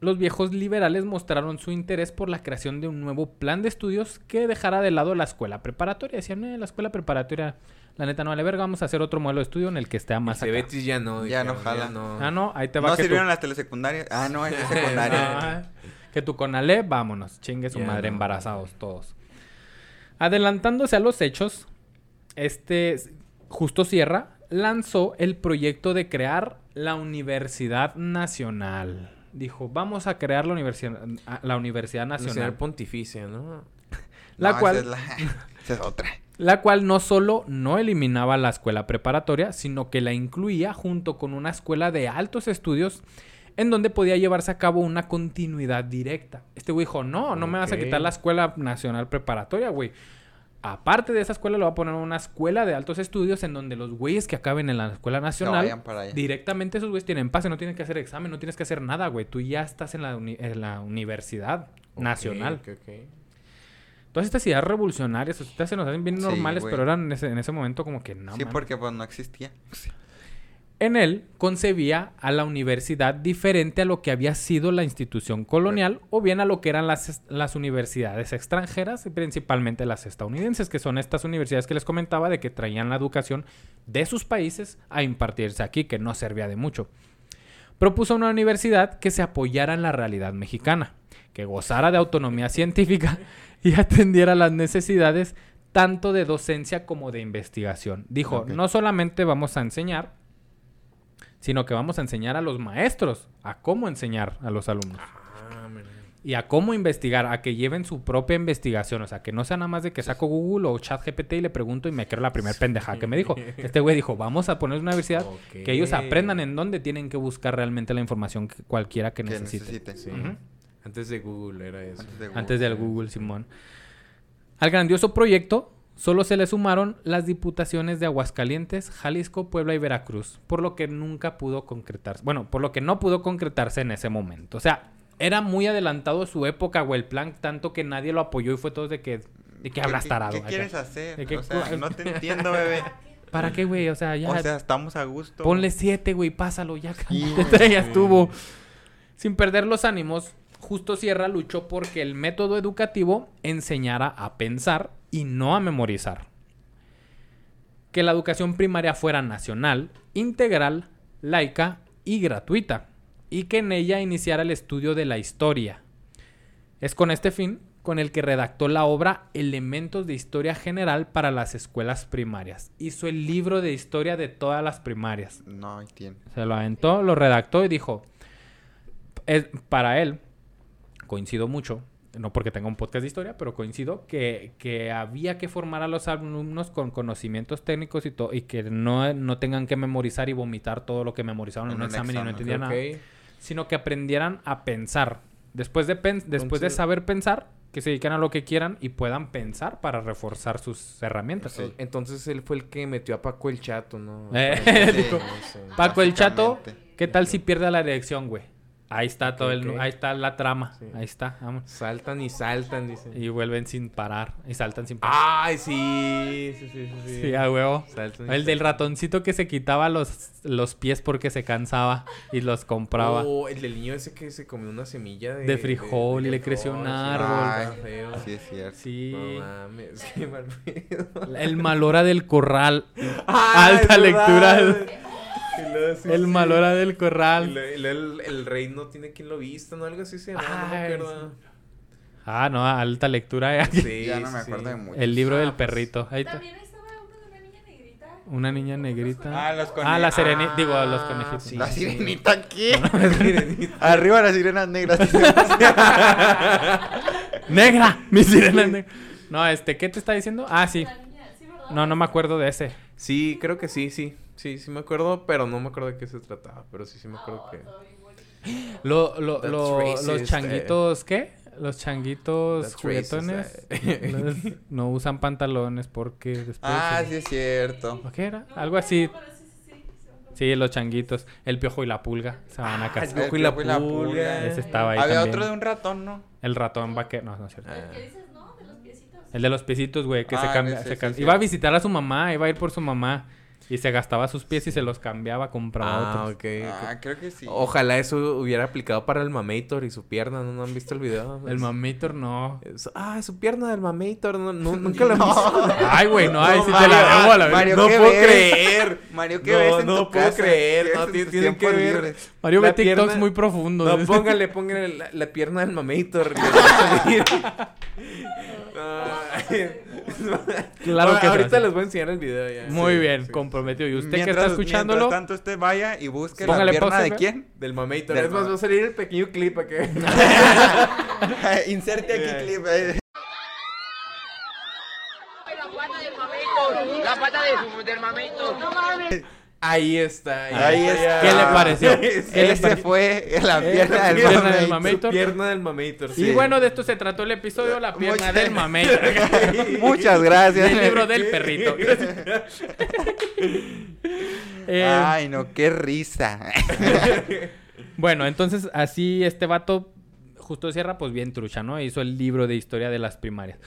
los viejos liberales mostraron su interés por la creación de un nuevo plan de estudios que dejara de lado la escuela preparatoria. Decían, "Eh, la escuela preparatoria, la neta no vale verga, vamos a hacer otro modelo de estudio en el que esté más acá". Betis ya no. Ya no jala. no. Ah, no, ahí te va ¿No que sirvieron las telesecundarias? Ah, no, es de secundaria. Ah, que tu Conalé, vámonos, chingue su Ya madre, no. embarazados todos. Adelantándose a los hechos, este Justo Sierra lanzó el proyecto de crear la Universidad Nacional. Dijo, vamos a crear la Universidad, la Universidad Nacional Nacional. Pontificia, ¿no? La No, cual- Esa es, la... esa es otra. La cual no solo no eliminaba la escuela preparatoria, sino que la incluía junto con una escuela de altos estudios en donde podía llevarse a cabo una continuidad directa. Este güey dijo, no, no me vas a quitar la escuela nacional preparatoria, güey. Aparte de esa escuela, le voy a poner una escuela de altos estudios en donde los güeyes que acaben en la escuela nacional, directamente esos güeyes tienen pase, no tienen que hacer examen, no tienes que hacer nada, güey. Tú ya estás en la, uni- en la universidad nacional. ok, ok. Todas estas ideas revolucionarias, estas se nos hacen bien Sí, normales, güey. pero eran en ese, en ese momento como que no. sí, porque pues no existía. En él concebía a la universidad diferente a lo que había sido la institución colonial o bien a lo que eran las, las universidades extranjeras, y principalmente las estadounidenses, que son estas universidades que les comentaba de que traían la educación de sus países a impartirse aquí, que no servía de mucho. Propuso una universidad que se apoyara en la realidad mexicana, que gozara de autonomía científica y atendiera las necesidades tanto de docencia como de investigación. Dijo, no solamente vamos a enseñar, sino que vamos a enseñar a los maestros a cómo enseñar a los alumnos Ah, mira. y a cómo investigar, a que lleven su propia investigación, o sea, que no sea nada más de que saco Google o ChatGPT y le pregunto y me creo la primera pendeja que me dijo. Este güey dijo, vamos a poner una universidad que ellos aprendan en dónde tienen que buscar realmente la información que cualquiera que Que necesite. necesite. Sí. Ujú. Antes de Google era eso. Antes de Google. Antes del Google, Simón. Al grandioso proyecto solo se le sumaron las diputaciones de Aguascalientes, Jalisco, Puebla y Veracruz, por lo que nunca pudo concretarse. Bueno, por lo que no pudo concretarse en ese momento. O sea, era muy adelantado su época, güey, el plan, tanto que nadie lo apoyó y fue todo de que ¿De qué hablas, tarado? ¿Qué Acá. quieres hacer? ¿De qué O sea, no te entiendo, bebé. ¿Para qué, güey? O sea, ya. O sea, estamos a gusto. Ponle siete, güey, pásalo, ya Sí, ya estuvo. Sin perder los ánimos, Justo Sierra luchó porque el método educativo enseñara a pensar y no a memorizar. Que la educación primaria fuera nacional, integral, laica y gratuita. Y que en ella iniciara el estudio de la historia. Es con este fin con el que redactó la obra Elementos de Historia General para las Escuelas Primarias. Hizo el libro de historia de todas las primarias. No, tiene. Se lo aventó, lo redactó y dijo, es, para él, coincido mucho, no porque tenga un podcast de historia, pero coincido que, que había que formar a los alumnos con conocimientos técnicos y, to- y que no, no tengan que memorizar y vomitar todo lo que memorizaron en, En un examen, y no entendían nada, sino que aprendieran a pensar. Después de, pen- después de saber pensar, que se dediquen a lo que quieran y puedan pensar para reforzar sus herramientas. Sí. Entonces él fue el que metió a Paco el chato, ¿no? Eh. Paco el Chato. ¿qué tal si pierde la dirección, güey? Ahí está todo el, ahí está la trama, Sí. ahí está, vamos. Saltan y saltan, dice. Y vuelven sin parar, y saltan sin parar. Ay, sí, sí, sí, sí. sí. sí, a huevo. Saltan El del ratoncito que se quitaba los, los pies porque se cansaba y los compraba. Oh, el del niño ese que se comió una semilla de... De frijol y le creció un árbol. está feo. Sí, es cierto. Sí. No mames, qué mal pedo. El malora del corral. Ah, Alta lectura. Luego sí, El sí. malora del Y corral. luego- y luego el, el rey no tiene quien lo vista, ¿no? Algo así se llama, no me Ay, acuerdo. Ah, no, alta lectura. Sí, ya no me acuerdo sí. de mucho. El libro Ah, del pues, perrito. Ahí está. También estaba uno de una niña negrita. Una niña negrita. Ah, los Ah, conejos. la serenita. Digo, los Ah, conejitos. sí. ¿La sirenita aquí? Sirenita. Arriba las sirenas negras. ¡Negra! Mi sirena es negra. No, este, ¿qué te está diciendo? Ah, sí. No, no me acuerdo de ese. Sí, creo que sí, sí. Sí, sí me acuerdo, pero no me acuerdo de qué se trataba. Pero sí, sí me acuerdo Oh, que... Lo, lo, los racist, changuitos, ¿qué? Los changuitos That's juguetones racist, eh. los- no usan pantalones porque después... ah, sí es cierto. ¿O ¿Qué era? Algo así. sí, los changuitos. El piojo y la pulga se van a Ah, casar. el piojo y la El piojo y la pulga. pulga. Ese estaba ahí Había también. otro de un ratón, ¿no? El ratón vaquero. No, no es cierto. Ah. ¿Qué dices, no? De los piecitos. El de los piecitos, güey, que se Ah, cambia. se sí, sí. Iba a visitar a su mamá, iba a ir por su mamá. Y se gastaba sus pies y se los cambiaba, compraba Ah, otros. Ah, creo que sí. Ojalá eso hubiera aplicado para el Mamator y su pierna, ¿no? ¿No han visto el video? El mamator no. es- ah, su pierna del Mamator, no, no- nunca lo he visto. Ay, güey, no, ahí sí te Mario, la debo a la. Mario, no ¿qué puedo ves? creer. Mario, ¿qué No, ves en no tu puedo casa? creer, ¿Qué no, tienen que ver. Mario ve TikToks pierna- muy profundos. No, póngale, póngale la, la pierna del Mamator. y Claro que Ahorita sí. les voy a enseñar el video ya. Muy Sí, bien, sí. comprometido. ¿Y usted que está escuchándolo? Mientras tanto, usted vaya y busque Póngale la pierna pausa, de quién. Del Mamator. Del Es más, va a salir el pequeño clip acá. Inserte aquí Yeah. clip. eh. La pata de, del mamito. No mames. Ahí está. Ahí está. ¿Qué le pareció? ¿Qué le Ese pareció? fue la Eh, pierna la del pierna del pierna del Mamator. Y sí. bueno, de esto se trató el episodio, la pierna Muchas- del mamey. Muchas gracias. el libro del perrito. Eh, Ay, no, qué risa. Bueno, entonces así este vato, justo cierra, pues bien trucha, ¿no? Hizo el libro de historia de las primarias.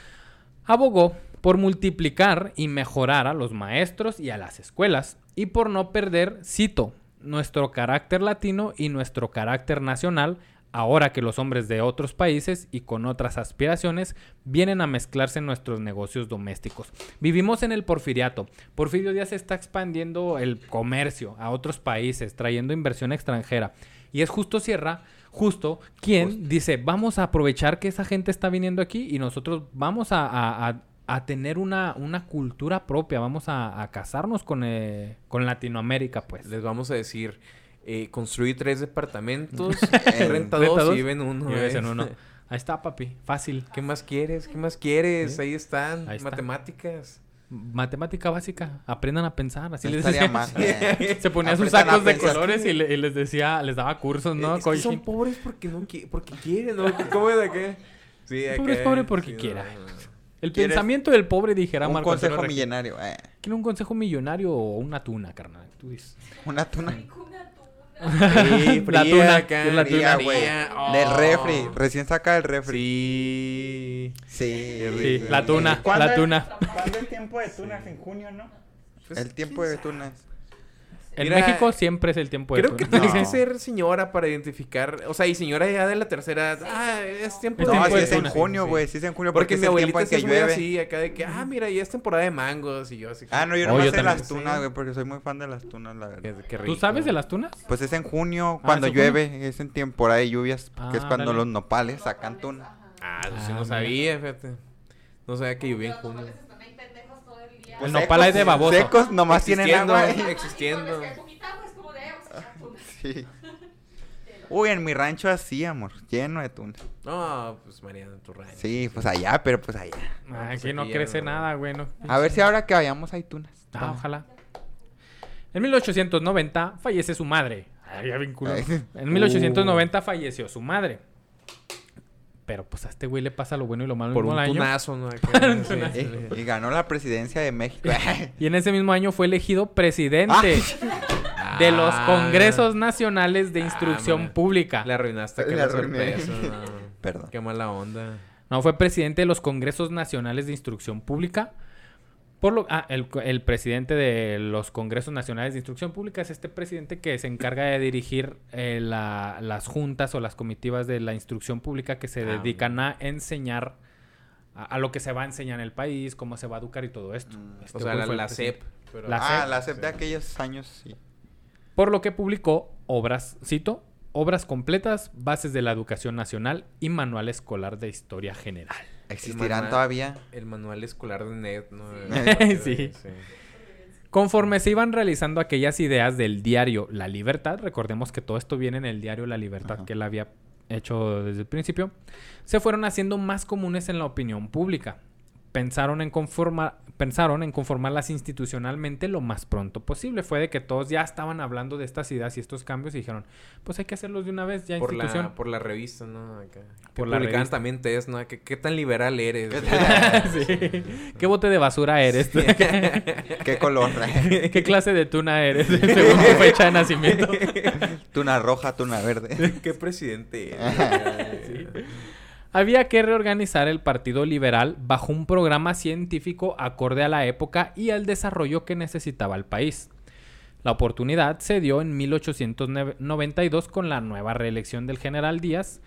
Abogó por multiplicar y mejorar a los maestros y a las escuelas y por no perder, cito, nuestro carácter latino y nuestro carácter nacional ahora que los hombres de otros países y con otras aspiraciones vienen a mezclarse en nuestros negocios domésticos. Vivimos en el porfiriato. Porfirio Díaz está expandiendo el comercio a otros países, trayendo inversión extranjera. Y es justo Sierra, justo quien dice, vamos a aprovechar que esa gente está viniendo aquí y nosotros vamos a, a- a- a tener una, una cultura propia, vamos a, a casarnos con, eh, con Latinoamérica, pues. Les vamos a decir, eh, construí tres departamentos, En- renta ¿Renta dos dos? y viven uno. Y eh. en uno. Ahí está, papi, fácil. ¿Qué más quieres? ¿Qué más quieres? ¿Sí? Ahí están, Ahí está. matemáticas. Matemática básica, aprendan a pensar, así les decía. eh. Se ponía sus sacos de colores y, le- y les decía, les daba cursos, ¿no? Es que son pobres porque no qui- porque quieren, ¿no? ¿Cómo es de qué? Sí, Pobre es pobre porque sí, quiera. no, no. El ¿Quieres pensamiento del pobre, dijera Un Marco Antonio consejo Regil. millonario. eh. ¿Quiere un consejo millonario o una tuna, carnal? Tú dices. Una tuna. Una tuna. Sí, La fría tuna, acá, es la fría, güey. oh. Del refri. Recién saca del refri. Sí. Sí. Sí, la tuna, ¿Cuándo la es- tuna. ¿Cuándo es tiempo de tunas? En junio, ¿no? Pues, El tiempo de tunas. En Mira, México siempre es el tiempo de Creo que tuna. tienes que No. ser señora para identificar. O sea, y señora ya de la tercera. Ah, es tiempo No, tiempo si de es en junio, Sí. güey. Si es en junio porque, Porque es mi el tiempo abuelita sí que es muy llueve. así, acá de que, ah, mira, ya es temporada de mangos. Y yo así. Ah, no, yo Oh, no yo sé las tunas, Sí. güey, porque soy muy fan de las tunas, la verdad. Qué, qué ¿Tú rico. sabes de las tunas? Pues es en junio, Ah, cuando ¿es en junio? llueve, es en temporada de lluvias, que es Ah, cuando los nopales sacan tuna. Ah, eso sí Ah, no mira. sabía, fíjate. No sabía que llovía en Los junio. Ahí día. El nopal es de baboso. Secos, nomás tienen Existiendo, agua. eh. eh. existiendo. Sí. Uy, en mi rancho así, amor, lleno de tuna. No, pues Mariana, tu rancho. Sí, pues allá, pero pues allá. Ah, pues aquí no aquí crece no. nada, güey. no. A ver si ahora que vayamos hay tunas. Ah, ojalá. En 1890 fallece su madre. Ay, ya vinculó. En 1890 falleció su madre. Pero pues a este güey le pasa lo bueno y lo malo Por un año. tunazo, ¿no? Acá, Un sí, tunazo. sí. Eh, y ganó la presidencia de México. Y en ese mismo año fue elegido presidente de los Ah, Congresos Nacionales de Ah, Instrucción. Pública. Le arruinaste que Le la arruiné. sorpresa. no. Perdón. Qué mala onda. No, fue presidente de los Congresos Nacionales de Instrucción Pública. Por lo, ah, el, el presidente de los Congresos Nacionales de Instrucción Pública es este presidente que se encarga de dirigir eh, la- las juntas o las comitivas de la instrucción pública que se Ah, dedican a enseñar a, a lo que se va a enseñar en el país, cómo se va a educar y todo esto. Mm. Este O sea, güey la, la. CEP. pero- La ah, CEP. la CEP de aquellos años, sí. Por lo que publicó obras, cito, obras completas, bases de la educación nacional y manual escolar de historia general. ¿Existirán manual- todavía? El manual escolar de NET, ¿no? Sí. Conforme se iban realizando aquellas ideas del diario La Libertad, recordemos que todo esto viene en el diario La Libertad Ajá. que él había hecho desde el principio, se fueron haciendo más comunes en la opinión pública. Pensaron en, conformar, pensaron en conformarlas institucionalmente lo más pronto posible. Fue de que todos ya estaban hablando de estas ideas y estos cambios y dijeron, pues hay que hacerlos de una vez ya Por institución. la, por la revista, ¿no? Acá. Por la revista. también test, ¿no? ¿Qué, qué tan liberal eres? Sí. ¿Qué bote de basura eres? ¿Qué color? ¿Qué clase de tuna eres? Según tu fecha de nacimiento. tuna roja, tuna verde. ¿Qué presidente eres? Había que reorganizar el Partido Liberal bajo un programa científico acorde a la época y al desarrollo que necesitaba el país. La oportunidad se dio en 1892 con la nueva reelección del general Díaz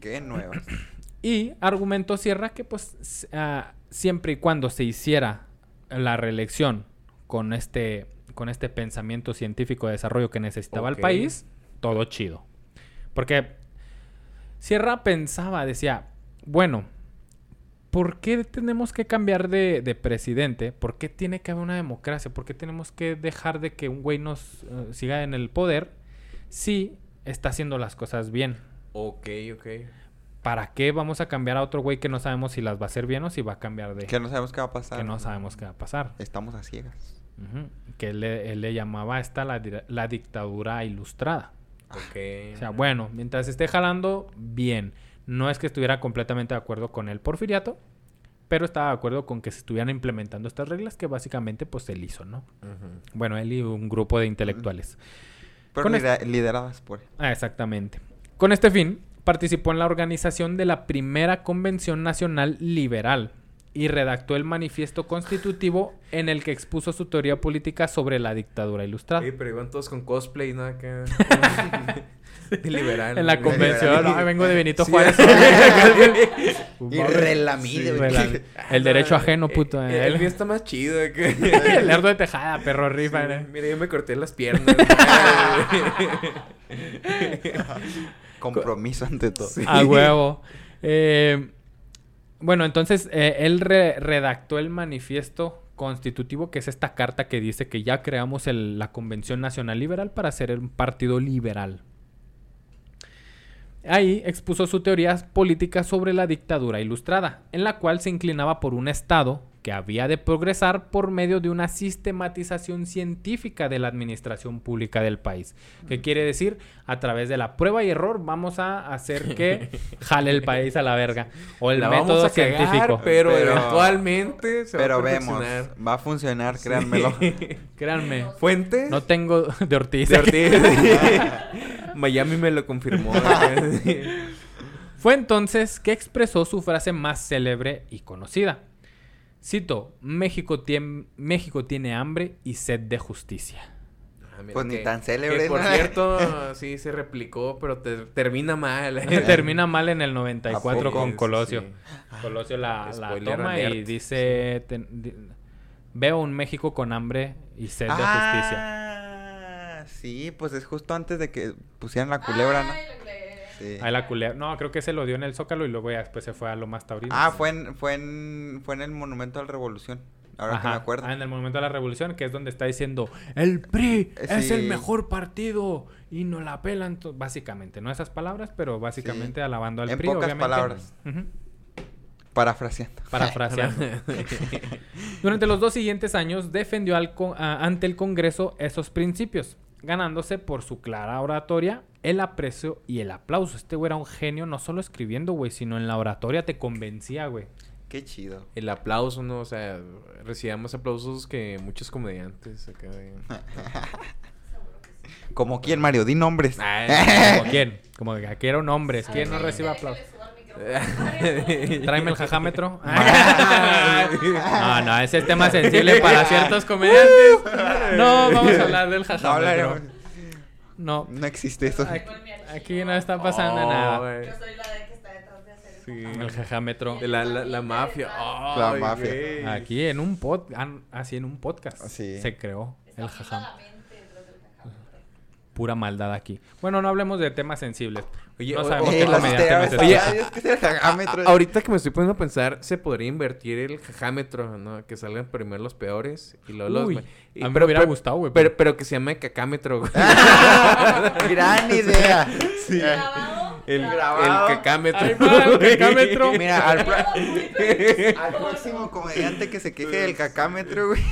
Qué nuevas. y argumentó Sierra que pues ah, siempre y cuando se hiciera la reelección con este, con este pensamiento científico de desarrollo que necesitaba el país, todo chido. Porque Sierra pensaba, decía, bueno, ¿por qué tenemos que cambiar de, de presidente? ¿Por qué tiene que haber una democracia? ¿Por qué tenemos que dejar de que un güey nos eh, siga en el poder si está haciendo las cosas bien? ok, ok. ¿Para qué vamos a cambiar a otro güey que no sabemos si las va a hacer bien o si va a cambiar de... Que no sabemos qué va a pasar. que no sabemos qué va a pasar. Estamos a ciegas. Que él le, él le llamaba esta la dictadura ilustrada. O sea, bueno, mientras esté jalando, bien. No es que estuviera completamente de acuerdo con el porfiriato, pero estaba de acuerdo con que se estuvieran implementando estas reglas que básicamente pues él hizo, ¿no? Bueno, él y un grupo de intelectuales. Pero lidera- lideradas por él. Ah, exactamente. Con este fin, participó en la organización de la primera Convención Nacional Liberal y redactó el manifiesto constitutivo en el que expuso su teoría política sobre la dictadura ilustrada. Sí, pero iban todos con cosplay, ¿no? Acá. De liberal. En la ¿no? convención, vengo de Benito Sí, Juárez. Y relamido. Relamido. El derecho ajeno, puto. El, eh. el mío está más chido. acá. El lerdo de tejada, perro rifa. Sí, eh. Mira, yo me corté las piernas. Compromiso ante todo. A huevo. Eh, bueno, entonces eh, él re- redactó el manifiesto constitutivo, que es esta carta que dice que ya creamos la Convención Nacional Liberal para ser un partido liberal. Ahí expuso su teoría política sobre la dictadura ilustrada, en la cual se inclinaba por un Estado que había de progresar por medio de una sistematización científica de la administración pública del país. ¿Qué quiere decir? A través de la prueba y error vamos a hacer que jale el país a la verga. O el La método vamos a cagar, científico. pero, Pero- eventualmente se Pero va a vemos, va a funcionar, créanmelo. Créanme. Fuente No tengo de Ortiz. de Ortiz. Miami me lo confirmó. Fue entonces que expresó su frase más célebre y conocida. Cito, México, tiem- México tiene hambre y sed de justicia. Ah, mira Pues ni que- tan que, célebre, por ¿no? cierto, sí se replicó, pero te- termina mal. Termina mal en el ¿A 94 poco? con Colosio. Sí. Colosio la, toma y dice, ten- di- veo un México con hambre y sed de justicia. Ah, sí, pues es justo antes de que pusieran la culebra, ¿no? Ay, creé. Sí. Ahí la culea. No, creo que se lo dio en el Zócalo y luego ya después se fue a lo más taurino. Ah, fue en, fue en, fue en el Monumento a la Revolución. Ahora que me acuerdo. ah, en el momento de la revolución, que es donde está diciendo, el PRI Eh, es el mejor partido y no la pelan. to-". Básicamente, no esas palabras, pero básicamente alabando al En PRI, pocas obviamente. palabras. Parafraseando. Parafraseando. Durante los dos siguientes años defendió al con- a- ante el Congreso esos principios, ganándose por su clara oratoria el aprecio y el aplauso. Este güey era un genio, no solo escribiendo, güey, sino en la oratoria te convencía, güey. Qué chido. El aplauso, ¿no? O sea, recibíamos aplausos que muchos comediantes acá. de- Como quién, Mario, di nombres. ¿Como quién? Como que aquí era un hombre. ¿Quién no recibe aplausos? Tráeme el jajámetro. no, no, ese es tema sensible para ciertos comediantes. No, vamos a hablar del jajámetro. No, No existe eso. aquí, aquí no está pasando Oh, nada. güey. Yo soy la de que está detrás de hacer el Sí. El jajámetro. La, la, la mafia. La mafia. Aquí en un pod, an- así en un podcast Sí. se creó el jajámetro. la mente detrás del jajámetro. Pura maldad aquí. Bueno, no hablemos de temas sensibles. Oye, no sabemos o- qué los comediante. Oye, ahorita que me estoy poniendo a pensar, se podría invertir el jajámetro, ¿no? Que salgan primero los peores y luego los... Uy, ma- y- a mí me hubiera gustado, güey, Pero, pero- pero que se llame cacámetro, güey. Gran idea. Grabado. El, Grabado. el cacámetro. El cacámetro. Mira, al, Al próximo comediante que se queje del cacámetro, güey.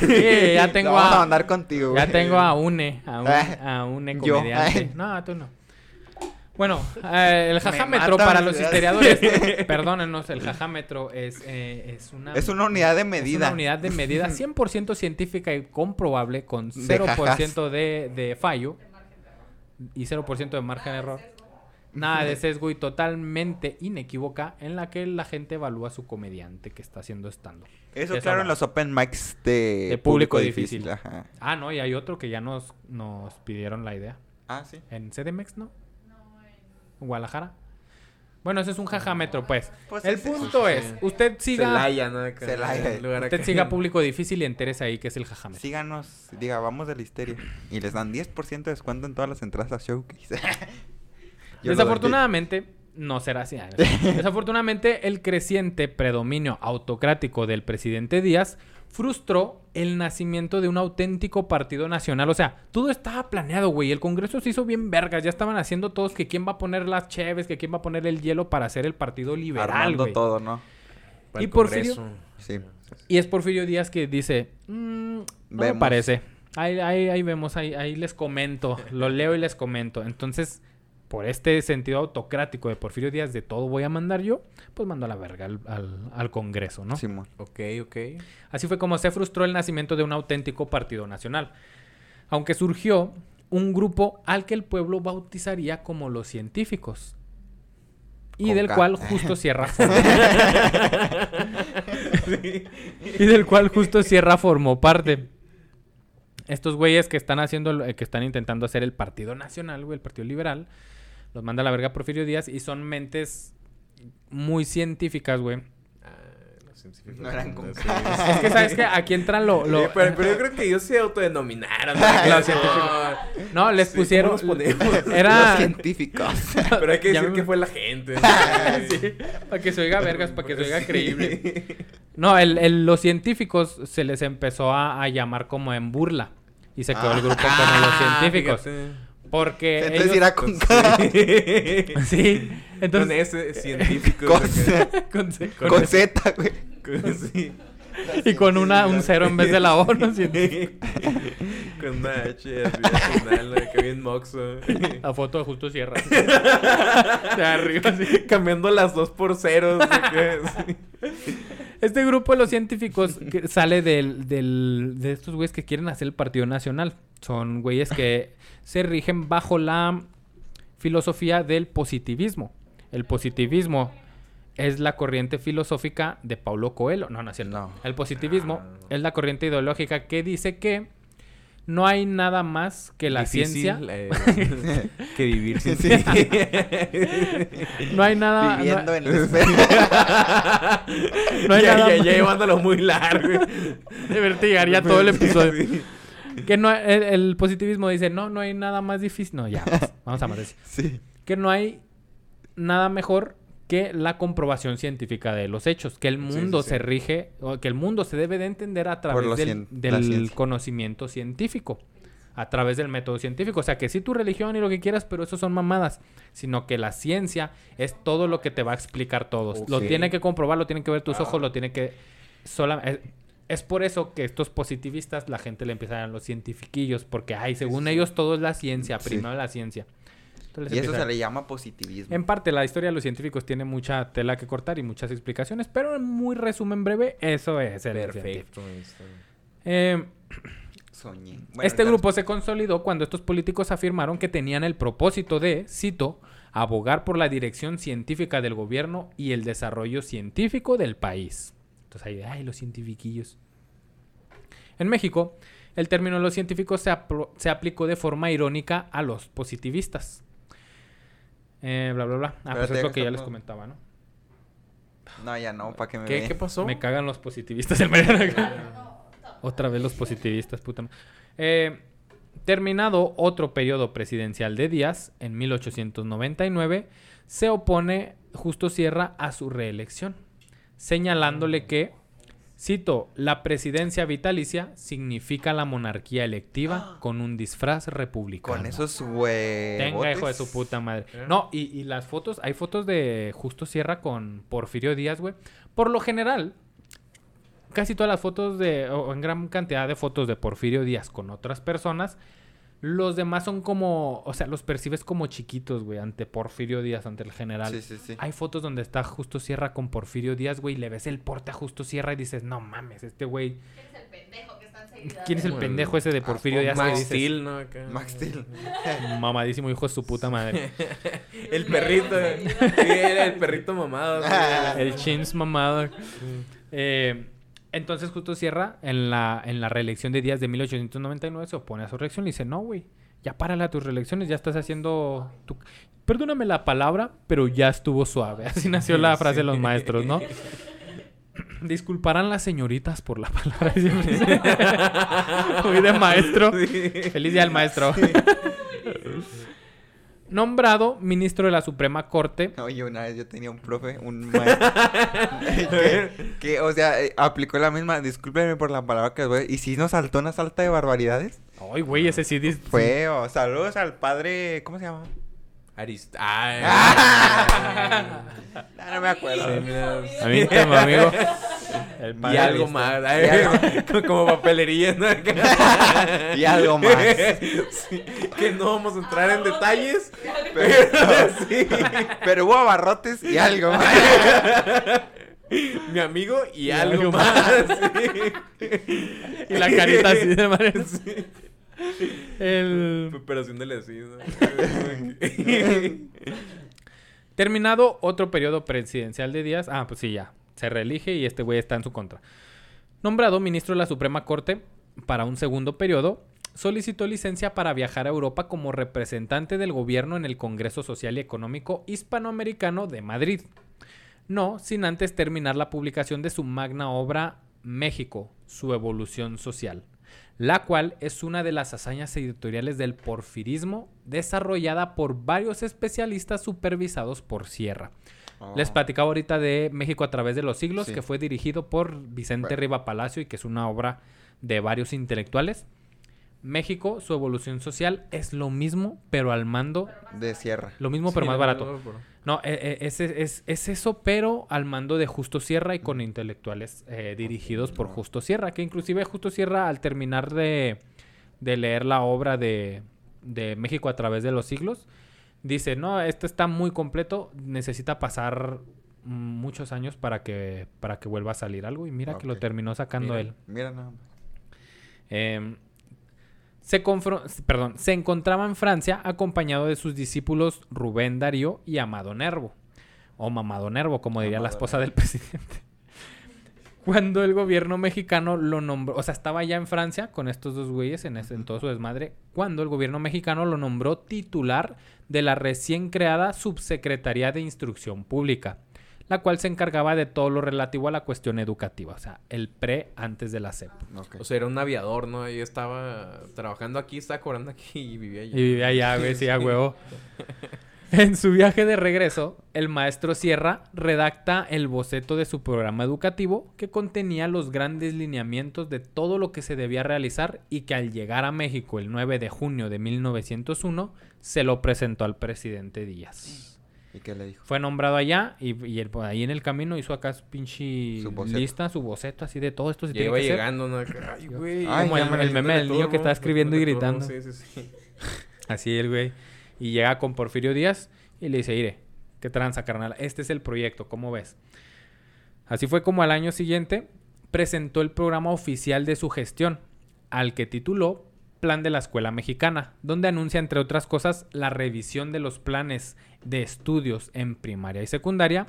Sí, ya tengo vamos a a, mandar contigo, güey. ya tengo a une, a un, Ah, a une yo. comediante. Ay. No, tú no. Bueno, eh, el jajámetro para los historiadores, perdónenos, el jajámetro es, eh, es una Es una unidad de es medida. una unidad de medida 100% científica y comprobable con De 0% de, de fallo y 0% de margen de error. Nada de sesgo y totalmente inequívoca en la que la gente evalúa a su comediante que está haciendo estando. Eso, Eso claro, no. en los open mics de, De público difícil. Ajá. Ah, no, y hay otro que ya nos, nos pidieron la idea. Ah, sí. ¿En CDMX, no? Guadalajara. Bueno, ese es un jajámetro, pues. Pues el punto sí. es, usted siga, Celaya, ¿no? Celaya. el lugar usted acá. siga público difícil y entérese ahí que es el jajámetro. Síganos, diga, vamos de la histeria. Y les dan 10% de descuento en todas las entradas a Showcase. Desafortunadamente, no será así. Desafortunadamente, el creciente predominio autocrático del presidente Díaz frustró el nacimiento de un auténtico partido nacional. O sea, todo estaba planeado, güey. El Congreso se hizo bien vergas. Ya estaban haciendo todos que quién va a poner las cheves, que quién va a poner el hielo para hacer el partido liberal, Armando güey. todo, ¿no? Para Y el Porfirio-. Sí. Y es Porfirio Díaz que dice, "Mm, no me parece. Ahí, ahí, ahí vemos, ahí, ahí les comento. Lo leo y les comento. Entonces, por este sentido autocrático de Porfirio Díaz de todo voy a mandar yo, pues mando a la verga al, al- al Congreso, ¿no? Simón. Ok, ok. Así fue como se frustró el nacimiento de un auténtico partido nacional. Aunque surgió un grupo al que el pueblo bautizaría como los científicos. Y Con del K. cual justo Sierra y del cual justo Sierra formó parte. Estos güeyes que están haciendo, que están intentando hacer el Partido Nacional, güey, el Partido Liberal, los manda a la verga Porfirio Díaz y son mentes muy científicas, güey. Ah, los científicos. No eran con Sí. Es que, ¿sabes qué? Aquí entran lo... lo- pero, pero yo creo que ellos se autodenominaron. Los científicos. No, les Sí, pusieron... ¿cómo los ponemos? Era... Los científicos. Pero hay que decir me- que fue la gente. Sí, para que se oiga vergas, para que se oiga creíble. No, el, el- los científicos se les empezó a, a llamar como en burla. Y se quedó el grupo como los Ah, científicos. fíjate. Porque Entonces ellos... irá con K. Sí, Con entonces... ese científico. Con, con- con- con Z, güey. Con- sí. y con una, un cero en vez de la O, ¿no? Científico. Con una H así al final, ¿no? que bien moxo. La foto de Justo Sierra. De arriba, así. Cambiando las dos por ceros. sí. Este grupo de los científicos que sale del, del- de estos güeyes que quieren hacer el Partido Nacional. Son güeyes que se rigen bajo la filosofía del positivismo. El positivismo es la corriente filosófica de Paulo Coelho. No, no es cierto. No. El positivismo Ah. es la corriente ideológica que dice que no hay nada más que la Difícil, ciencia. eh, que vivir sin Sí. No hay nada. no- Viviendo en el espejo. no hay ya, nada ya, más- ya llevándolo muy largo. de verte llegar ya todo el episodio. Que no, el, el positivismo dice, no, no hay nada más difícil. No, ya, pues, vamos a más Sí. Que no hay nada mejor que la comprobación científica de los hechos. Que el mundo sí, se sí. rige, o que el mundo se debe de entender a través del, conocimiento científico. A través del método científico. O sea, que sí tu religión y lo que quieras, pero eso son mamadas. Sino que la ciencia es todo lo que te va a explicar todo. Lo tiene que comprobar, lo tienen que ver tus ojos, lo tiene que... sola- es, es por eso que estos positivistas, la gente le empieza a los cientifiquillos. Porque, ay, según ellos todo es la ciencia. Primero la ciencia. Entonces Y eso se le llama positivismo. en parte, la historia de los científicos tiene mucha tela que cortar y muchas explicaciones, pero en muy resumen breve, eso es el. Perfecto. Eh, Soñé. Bueno, este grupo se consolidó cuando estos políticos afirmaron que tenían el propósito de, cito, abogar por la dirección científica del gobierno y el desarrollo científico del país. Entonces ahí, ay, los cientifiquillos. En México, el término los científicos se, se aplicó de forma irónica a los positivistas. Eh, bla, bla, bla. Ah, pues Espérate, es lo que ya les comentaba, ¿no? No, ya no, para que me ¿Qué. ¿Qué pasó? Me cagan los positivistas. Otra vez los positivistas, puta madre. Eh, terminado otro periodo presidencial de Díaz, en 1899, se opone Justo Sierra a su reelección, señalándole que, cito, la presidencia vitalicia significa la monarquía electiva con un disfraz republicano. Con esos huevos. Tenga, hijo de su puta madre. No, y, y las fotos, hay fotos de Justo Sierra con Porfirio Díaz, güey. Por lo general, casi todas las fotos de, o en gran cantidad de fotos de Porfirio Díaz con otras personas, los demás son como, o sea, los percibes como chiquitos, güey, ante Porfirio Díaz, ante el general. Sí, sí, sí. Hay fotos donde está Justo Sierra con Porfirio Díaz, güey, y le ves el porte a Justo Sierra y dices, no mames, este güey, ¿Quién es el pendejo que está enseguida? ¿quién es el pendejo ese de Porfirio Ah, Díaz? que Max Steel, ¿no? Acá. Max Steel. Mamadísimo hijo de su puta madre. El perrito. Sí, era el perrito mamado. El chins mamado. Eh, entonces, justo Sierra, en la, en la reelección de Díaz de 1899, se opone a su reelección y dice, no, güey, ya párale a tus reelecciones, ya estás haciendo... Tu... Perdóname la palabra, pero ya estuvo suave. Así nació la frase de los maestros, ¿no? Disculparán las señoritas por la palabra. De maestro. Feliz día al maestro. Nombrado ministro de la Suprema Corte Oye, una vez yo tenía un profe, un maestro, que, que, o sea, eh, aplicó la misma, discúlpenme por la palabra que voy, y si nos saltó una salta de barbaridades. Ay, güey, ese sí. Feo, saludos al padre, ¿cómo se llama? Arist... Ay. Ah, no me acuerdo. Sí, mira. A mí también, amigo. El Y algo listo. más. Y ay, algo- Como papelería, ¿no? Y algo más. Sí, que no vamos a entrar en detalles. Pero, Sí. pero hubo abarrotes y algo más. Mi amigo y, Y algo, algo más. Y la carita así de manera. El... Operación de la así, ¿no? Terminado otro periodo presidencial de Díaz. Ah, pues sí, ya. Se reelige y este güey está en su contra. Nombrado ministro de la Suprema Corte para un segundo periodo, solicitó licencia para viajar a Europa como representante del gobierno en el Congreso Social y Económico Hispanoamericano de Madrid. No sin antes terminar la publicación de su magna obra México, su evolución social, la cual es una de las hazañas editoriales del porfirismo desarrollada por varios especialistas supervisados por Sierra. Les platicaba ahorita de México a través de los siglos, Sí. que fue dirigido por Vicente Bueno. Riva Palacio y que es una obra de varios intelectuales. México, su evolución social es lo mismo, pero al mando, De sierra. lo mismo, pero Sí, más no, barato. no, pero- No, eh, eh, es, es- es eso, pero al mando de Justo Sierra y con intelectuales eh, dirigidos por Justo Sierra, que inclusive Justo Sierra al terminar de, de leer la obra de, de México a través de los siglos, dice, no, esto está muy completo, necesita pasar muchos años para que, para que vuelva a salir algo y mira que lo terminó sacando Mira. él. Mira nada más. Se, confro- perdón, se encontraba en Francia acompañado de sus discípulos Rubén Darío y Amado Nervo. O Mamado Nervo, como diría la esposa del presidente. Cuando el gobierno mexicano lo nombró, o sea, estaba ya en Francia con estos dos güeyes en, ese- en todo su desmadre, cuando el gobierno mexicano lo nombró titular de la recién creada Subsecretaría de Instrucción Pública, la cual se encargaba de todo lo relativo a la cuestión educativa, o sea, el pre antes de la CEP. O sea, era un aviador, ¿no? Y estaba trabajando aquí, estaba cobrando aquí y vivía allí. Y vivía allá, güey, sí, a huevo. En su viaje de regreso, el maestro Sierra redacta el boceto de su programa educativo que contenía los grandes lineamientos de todo lo que se debía realizar y que al llegar a México el 9 de junio de 1901 se lo presentó al presidente Díaz. ¿Y qué le dijo? Fue nombrado allá y, y él, pues, ahí en el camino hizo acá su pinche Su lista, su boceto así de todo esto. Se tiene hacer. llegando, ¿no? Ay, güey. Ay, Como el, me el meme del niño que está escribiendo y gritando. Sí, sí, sí. Así el güey. Y llega con Porfirio Díaz y le dice, Ire, ¿qué tranza, carnal? Este es el proyecto, ¿cómo ves? Así fue como al año siguiente presentó el programa oficial de su gestión, al que tituló Plan de la Escuela Mexicana, donde anuncia, entre otras cosas, la revisión de los planes de estudios en primaria y secundaria,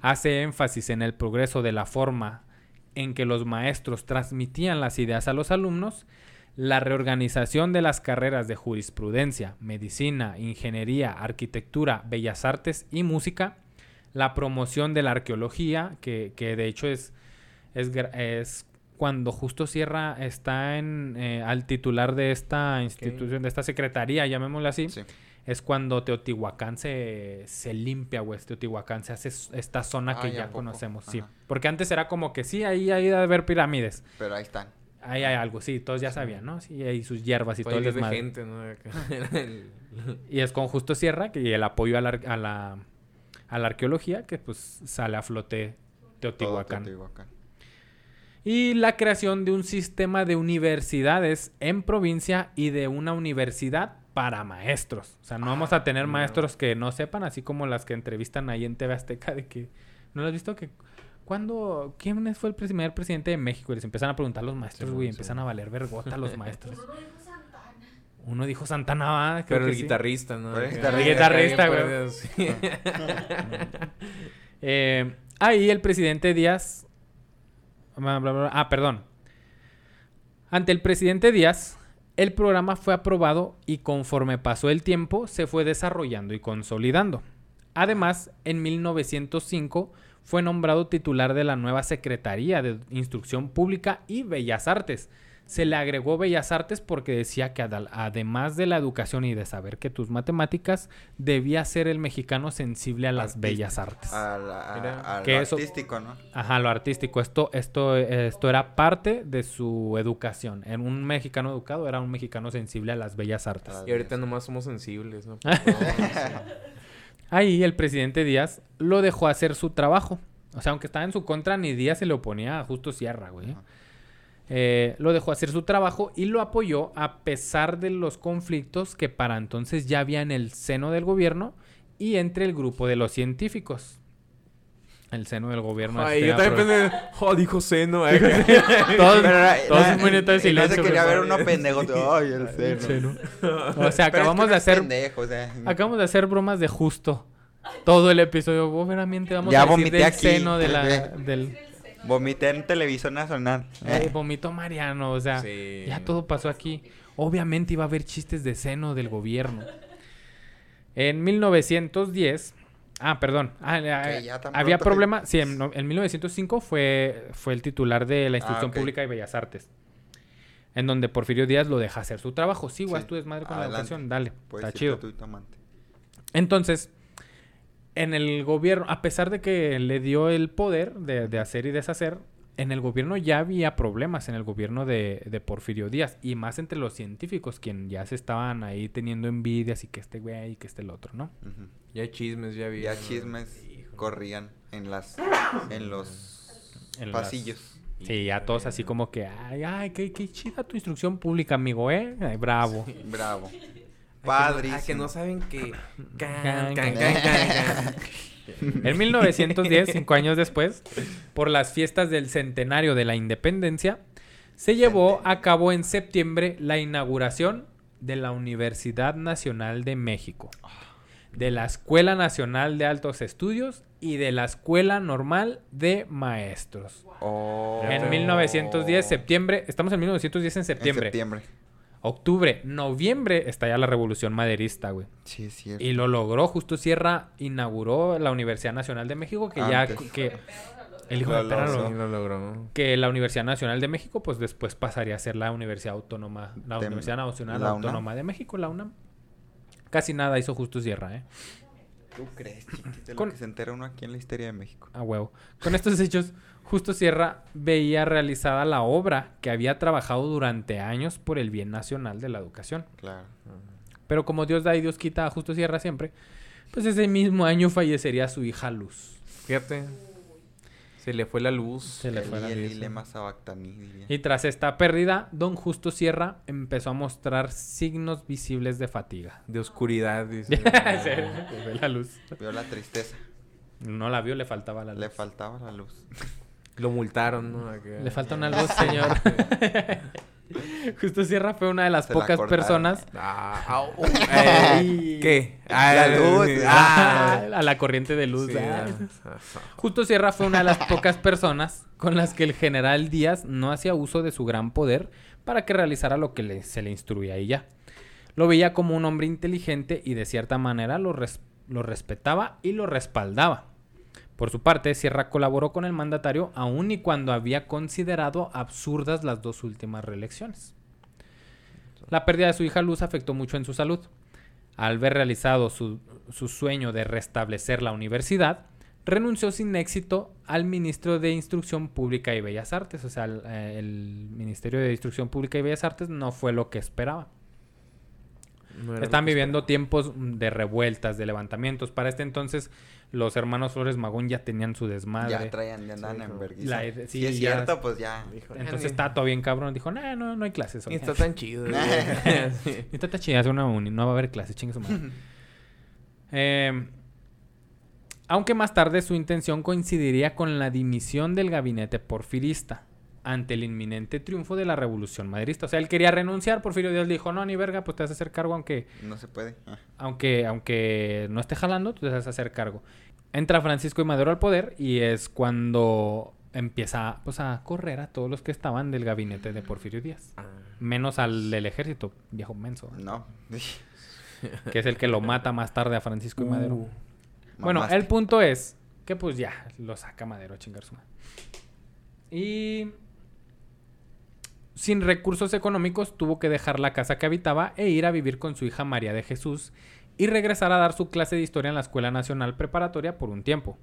hace énfasis en el progreso de la forma en que los maestros transmitían las ideas a los alumnos, la reorganización de las carreras de jurisprudencia, medicina, ingeniería, arquitectura, bellas artes y música, la promoción de la arqueología, que, que de hecho es, es, es cuando Justo Sierra está en, eh, al titular de esta institución, de esta secretaría, llamémosla así, Sí. es cuando Teotihuacán se, se limpia, güey. Teotihuacán se hace esta zona que Ay, ¿a ya conocemos, sí. Porque antes era como que sí, ahí hay de haber pirámides. Pero ahí están. Ahí hay algo, sí, todos ya sabían, ¿no? Sí, hay sus hierbas y todo el desmadre. Y es con Justo Sierra que y el apoyo a la, a la, a la arqueología que pues sale a flote Todo Teotihuacán. Y la creación de un sistema de universidades en provincia y de una universidad para maestros. O sea, no vamos a tener no. maestros que no sepan, así como las que entrevistan ahí en TV Azteca de que... ¿No lo has visto? que ¿Cuándo? ¿Quién fue el primer presidente de México? Y les empiezan a preguntar a los maestros, güey. sí. empiezan a valer vergota los maestros. Uno dijo Santana. Uno dijo Santana, ¿va? Creo Pero que el sí. guitarrista, ¿no? El guitarrista. güey. sí. Eh, ahí el presidente Díaz. Ah, perdón. Ante el presidente Díaz, el programa fue aprobado y conforme pasó el tiempo se fue desarrollando y consolidando. Además, en 1905 fue nombrado titular de la nueva Secretaría de Instrucción Pública y Bellas Artes. Se le agregó Bellas Artes porque decía que adal- además de la educación y de saber que tus matemáticas, debía ser el mexicano sensible a las Artista. bellas artes. A la- a- Mira. a Que lo eso- artístico, ¿no? Ajá, lo artístico. Esto, esto, esto era parte de su educación. En un mexicano educado era un mexicano sensible a las bellas artes. Y ahorita nomás somos sensibles, ¿no? Ahí el presidente Díaz lo dejó hacer su trabajo. O sea, aunque estaba en su contra, ni Díaz se le oponía a Justo Sierra, güey. Ajá. Eh, lo dejó hacer su trabajo y lo apoyó a pesar de los conflictos que para entonces ya había en el seno del gobierno y entre el grupo de los científicos. El seno del gobierno. Ay, este, yo también pensé, oh, dijo seno. eh. Todos, todos un minuto de silencio. No se quería ver uno pendejo. Ay, el seno. seno. O sea, Pero es que acabamos de hacer pendejo, o sea. acabamos de hacer bromas de justo. Todo el episodio, obviamente vamos Ya a decir vomité del aquí. seno de la, del Vomité en televisión nacional. Eh. vomito Mariano, o sea, Sí. ya todo pasó aquí. Obviamente iba a haber chistes de seno del gobierno. En 1910, ah, perdón, ah, ah, había problema, sí, en, en 1905 fue, fue el titular de la Ah, ok. Pública y Bellas Artes. En donde Porfirio Díaz lo deja hacer su trabajo. Sí, güey, Sí. tú desmadre con la educación, dale, Puedes está chido. tú y tu amante. Entonces, en el gobierno, a pesar de que le dio el poder de, de hacer y deshacer, en el gobierno ya había problemas, en el gobierno de, de Porfirio Díaz, y más entre los científicos, quien ya se estaban ahí teniendo envidias y que este güey y que este el otro, ¿no? Ujú. Ya chismes, ya había. Ya chismes corrían en las en los En las- pasillos. Sí, ya todos así como que, ay, ay, qué, qué chida tu instrucción pública, amigo, ¿eh? Ay, bravo. Bravo. Ay, que no- Padrísimo. ah, que no saben que. Can, Can, can. En 1910, cinco años después, por las fiestas del centenario de la independencia, se llevó a cabo en septiembre la inauguración de la Universidad Nacional de México, de la Escuela Nacional de Altos Estudios y de la Escuela Normal de Maestros. Oh. En 1910, septiembre, estamos en 1910 en En septiembre. Octubre, noviembre, estalla la Revolución Maderista, güey. Sí, es cierto. Y lo logró. Justo Sierra inauguró la Universidad Nacional de México, que ya... Antes. que El hijo de perra lo- logró. Que la Universidad Nacional de México, pues después pasaría a ser la Universidad Autónoma... La De- Universidad Nacional la. Autónoma de México, la UNAM. Casi nada hizo Justo Sierra, ¿eh? ¿Tú crees, chiquito, de lo Con- que se entera uno aquí en la historia de México? A huevo. Con estos hechos, Justo Sierra veía realizada la obra que había trabajado durante años por el bien nacional de la educación. Claro. Pero como Dios da y Dios quita a Justo Sierra siempre, pues ese mismo año fallecería su hija Luz. Fíjate. Se le fue la luz. Se le El fue la luz. Y tras esta pérdida, don Justo Sierra empezó a mostrar signos visibles de fatiga. De oscuridad, dice. Se le fue la luz. Vio la tristeza. No la vio, le faltaba la luz. Le faltaba la luz. Lo multaron, ¿no? Le falta una luz, señor. Justo Sierra fue una de las Se pocas personas Ah, eh, ¿Qué? Ah, La luz, sí, Ah, a la corriente de luz. sí, ah. Justo Sierra fue una de las pocas personas con las que el general Díaz no hacía uso de su gran poder para que realizara lo que le- se le instruía y ya. Lo veía como un hombre inteligente y de cierta manera lo, res- lo respetaba y lo respaldaba. Por su parte, Sierra colaboró con el mandatario aun y cuando había considerado absurdas las dos últimas reelecciones. La pérdida de su hija Luz afectó mucho en su salud. Al ver realizado su, su sueño de restablecer la universidad, renunció sin éxito al ministro de Instrucción Pública y Bellas Artes. O sea, el, eh, el Ministerio de Instrucción Pública y Bellas Artes no fue lo que esperaba. No Están viviendo tiempos de revueltas, de levantamientos. Para este entonces, los hermanos Flores Magón ya tenían su desmadre. Ya traían, ya andaban Sí, en vergüenza. Sí, si es ya- cierto, pues ya. esperaba. Entonces Ni- está todo bien cabrón. Dijo, no, no, no hay clases. Ni hoy". está tan chido. Esta está chida, es una uni, no va a haber clases, chingue su madre. Eh, aunque más tarde su intención coincidiría con la dimisión del gabinete porfirista ante el inminente triunfo de la revolución maderista. O sea, él quería renunciar, Porfirio Díaz le dijo, no, ni verga, pues te vas a hacer cargo aunque, No se puede. Ah. aunque, aunque no esté jalando, tú te vas a hacer cargo. Entra Francisco y Madero al poder y es cuando empieza pues, a correr a todos los que estaban del gabinete de Porfirio Díaz. Ah, Menos al del ejército, viejo menso. No. que es el que lo mata más tarde a Francisco y Madero. Uh. bueno, Mamaste. el punto es que pues ya lo saca Madero a chingar su madre. Y sin recursos económicos tuvo que dejar la casa que habitaba e ir a vivir con su hija María de Jesús y regresar a dar su clase de historia en la Escuela Nacional Preparatoria por un tiempo.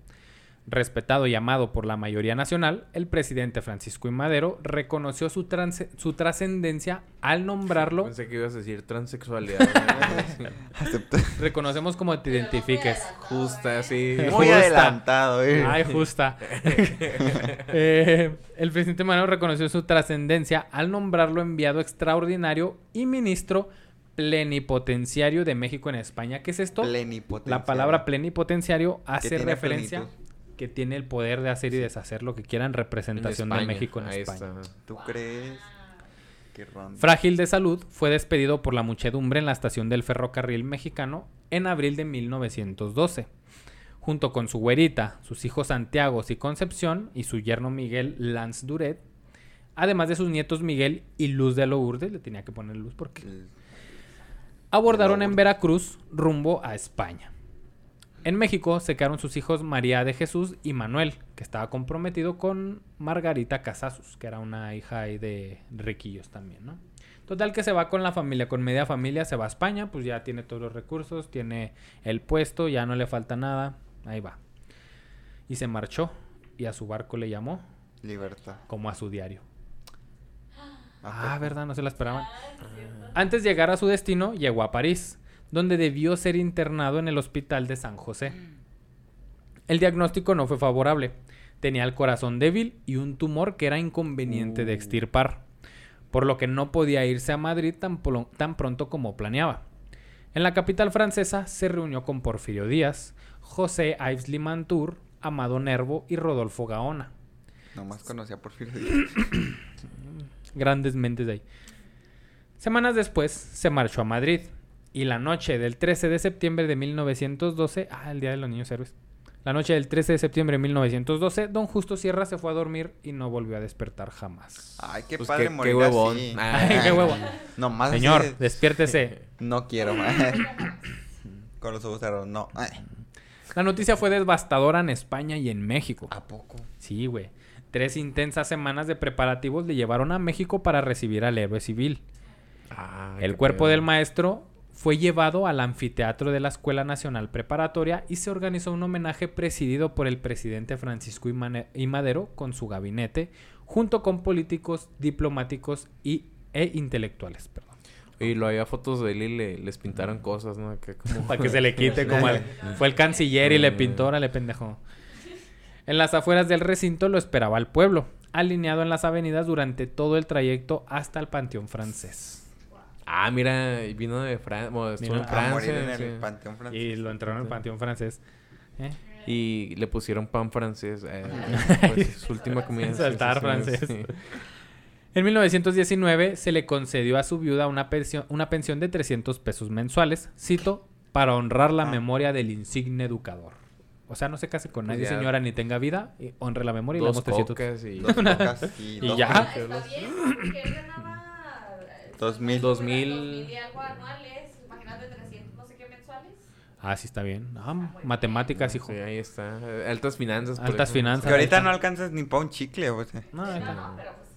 Respetado y amado por la mayoría nacional, el presidente Francisco I. Madero reconoció su, trans- su trascendencia al nombrarlo. Pensé que ibas a decir transexualidad. Reconocemos como te identifiques. Justa, sí. Muy Justa. adelantado, eh. Ay, justa. Eh, el presidente Madero reconoció su trascendencia al nombrarlo enviado extraordinario y ministro plenipotenciario de México en España. ¿Qué es esto? Plenipotenciario. La palabra plenipotenciario hace referencia plenitud. Que tiene el poder de hacer y deshacer lo que quieran representación de México en ahí España. está. ¿Tú crees? Qué. Frágil de salud, fue despedido por la muchedumbre en la estación del ferrocarril mexicano en abril de 1912. Junto con su güerita, sus hijos Santiago y Concepción y su yerno Miguel Lanz Duret, además de sus nietos Miguel y Luz de Lourdes, le tenía que poner Luz porque abordaron en. Veracruz rumbo a España. En México se quedaron sus hijos María de Jesús y Manuel, que estaba comprometido con Margarita Casasus, que era una hija ahí de riquillos también, ¿no? Total que se va con la familia, con media familia, se va a España, pues ya tiene todos los recursos, tiene el puesto, ya no le falta nada, ahí va. Y se marchó y a su barco le llamó Libertad. como a su diario. ¿A Ah? ¿verdad? No se la esperaban. Antes de llegar a su destino, llegó a París, donde debió ser internado en el hospital de San José. El diagnóstico no fue favorable. Tenía el corazón débil y un tumor que era inconveniente de extirpar, por lo que no podía irse a Madrid tan, pronto como planeaba. En la capital francesa se reunió con Porfirio Díaz, José Ives Limantour, Amado Nervo y Rodolfo Gaona. Nomás conocía por Porfirio Díaz. Grandes mentes de ahí. Semanas después se marchó a Madrid y la noche del 13 de septiembre de 1912, ah, el Día de los Niños Héroes. La noche del 13 de septiembre de 1912, don Justo Sierra se fue a dormir y no volvió a despertar jamás. Ay, qué Pues padre qué- morir qué huevón. así. Ay, qué huevo. Nomás así Señor, de- despiértese. No quiero. Con los ojos cerrados, no. Ay, La noticia fue devastadora en España y en México. ¿A poco? Sí, güey. Tres intensas semanas de preparativos le llevaron a México para recibir al héroe civil. Ah, El cuerpo del maestro fue llevado al anfiteatro de la Escuela Nacional Preparatoria y se organizó un homenaje presidido por el presidente Francisco I. Madero con su gabinete, junto con políticos, diplomáticos y, e intelectuales. Perdón. Y lo había fotos de él y le- les pintaron cosas, ¿no? Acá como... Para que se le quite como al- fue el canciller y le pintó, órale pendejo. En las afueras del recinto lo esperaba el pueblo, alineado en las avenidas durante todo el trayecto hasta el Panteón Francés. Ah, mira, vino de Francia, bueno, estuvo Vino en A morir Francia. en el sí. panteón francés. Y lo entraron en el. Panteón Francés. ¿Eh? Y le pusieron pan francés. eh, pues, su última comida. Saltar francés. sí. En 1919 se le concedió a su viuda una pensión, una pensión de 300 pesos mensuales, cito, para honrar la Ah. memoria del insigne educador. O sea, no se case con nadie, ya. señora, ni tenga vida, y honre la memoria y le damos 300 cocas y... Dos y, Y ya. Está bien, porque él ganaba... eh, Dos mil. Dos Dos mil. mil y algo anuales, imagínate 300 no sé qué mensuales. Ah, sí está bien. Ah, matemáticas, hijo. Sí, ahí está. Altas finanzas. por Altas finanzas. Que ahorita no alcanzas ni para un chicle, o sea. No, está. No, pero pues...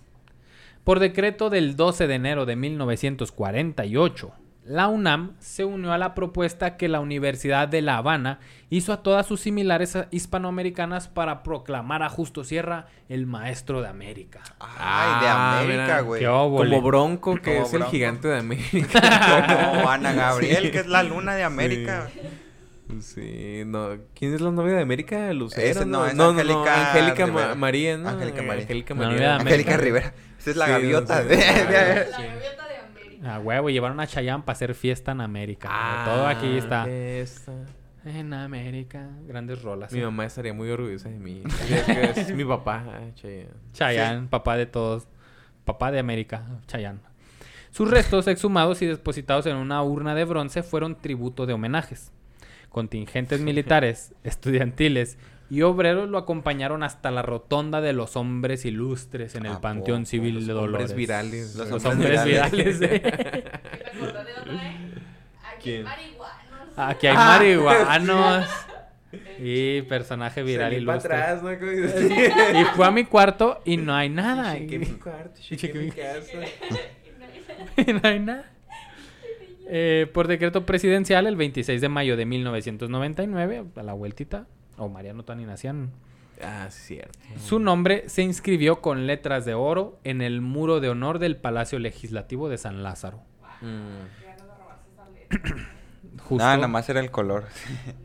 Por decreto del 12 de enero de 1948, la UNAM se unió a la propuesta que la Universidad de La Habana hizo a todas sus similares hispanoamericanas para proclamar a Justo Sierra el maestro de América. Ay, de Ah, América, güey. Como Bronco, que Como es el gigante de América. Como Ana Gabriel, que es la luna de América. Sí, no. ¿Quién es la novia de América? Lucero. Ese no, es no, Angélica Angélica Ma- Rivera. María, ¿no? Angélica María. Angélica La María. de. Angélica Rivera. Esa es la Sí, gaviota. sí. de- La Sí. gaviota A huevo, llevaron a Chayanne para hacer fiesta en América. Ah, Todo aquí está. esta. En América. Grandes rolas. Mi ¿eh? mamá estaría muy orgullosa de mí. Es, que es mi papá. ah, Chayanne. Chayanne, papá de todos. Papá de América, Chayanne. Sus restos exhumados y depositados en una urna de bronce fueron tributo de homenajes. Contingentes militares, estudiantiles y obreros lo acompañaron hasta la rotonda de los hombres ilustres en el ¿A Panteón poco? Civil Los de Dolores. hombres virales. Los Los hombres hombres virales. virales. ¿eh? Aquí ¿Quién? hay marihuanos. Aquí hay marihuanos. Y personaje viral ilustre. atrás, ¿no? Y fue a mi cuarto y no hay nada. Chequé mi cuarto, chequé chequé mi casa. no hay nada. Eh, por decreto presidencial, el 26 de mayo de 1999, a la vueltita, o Mariano Tani nacían, Ah, cierto. su nombre se inscribió con letras de oro en el muro de honor del Palacio Legislativo de San Lázaro. Mm. Justo, Nada, nada más era el color.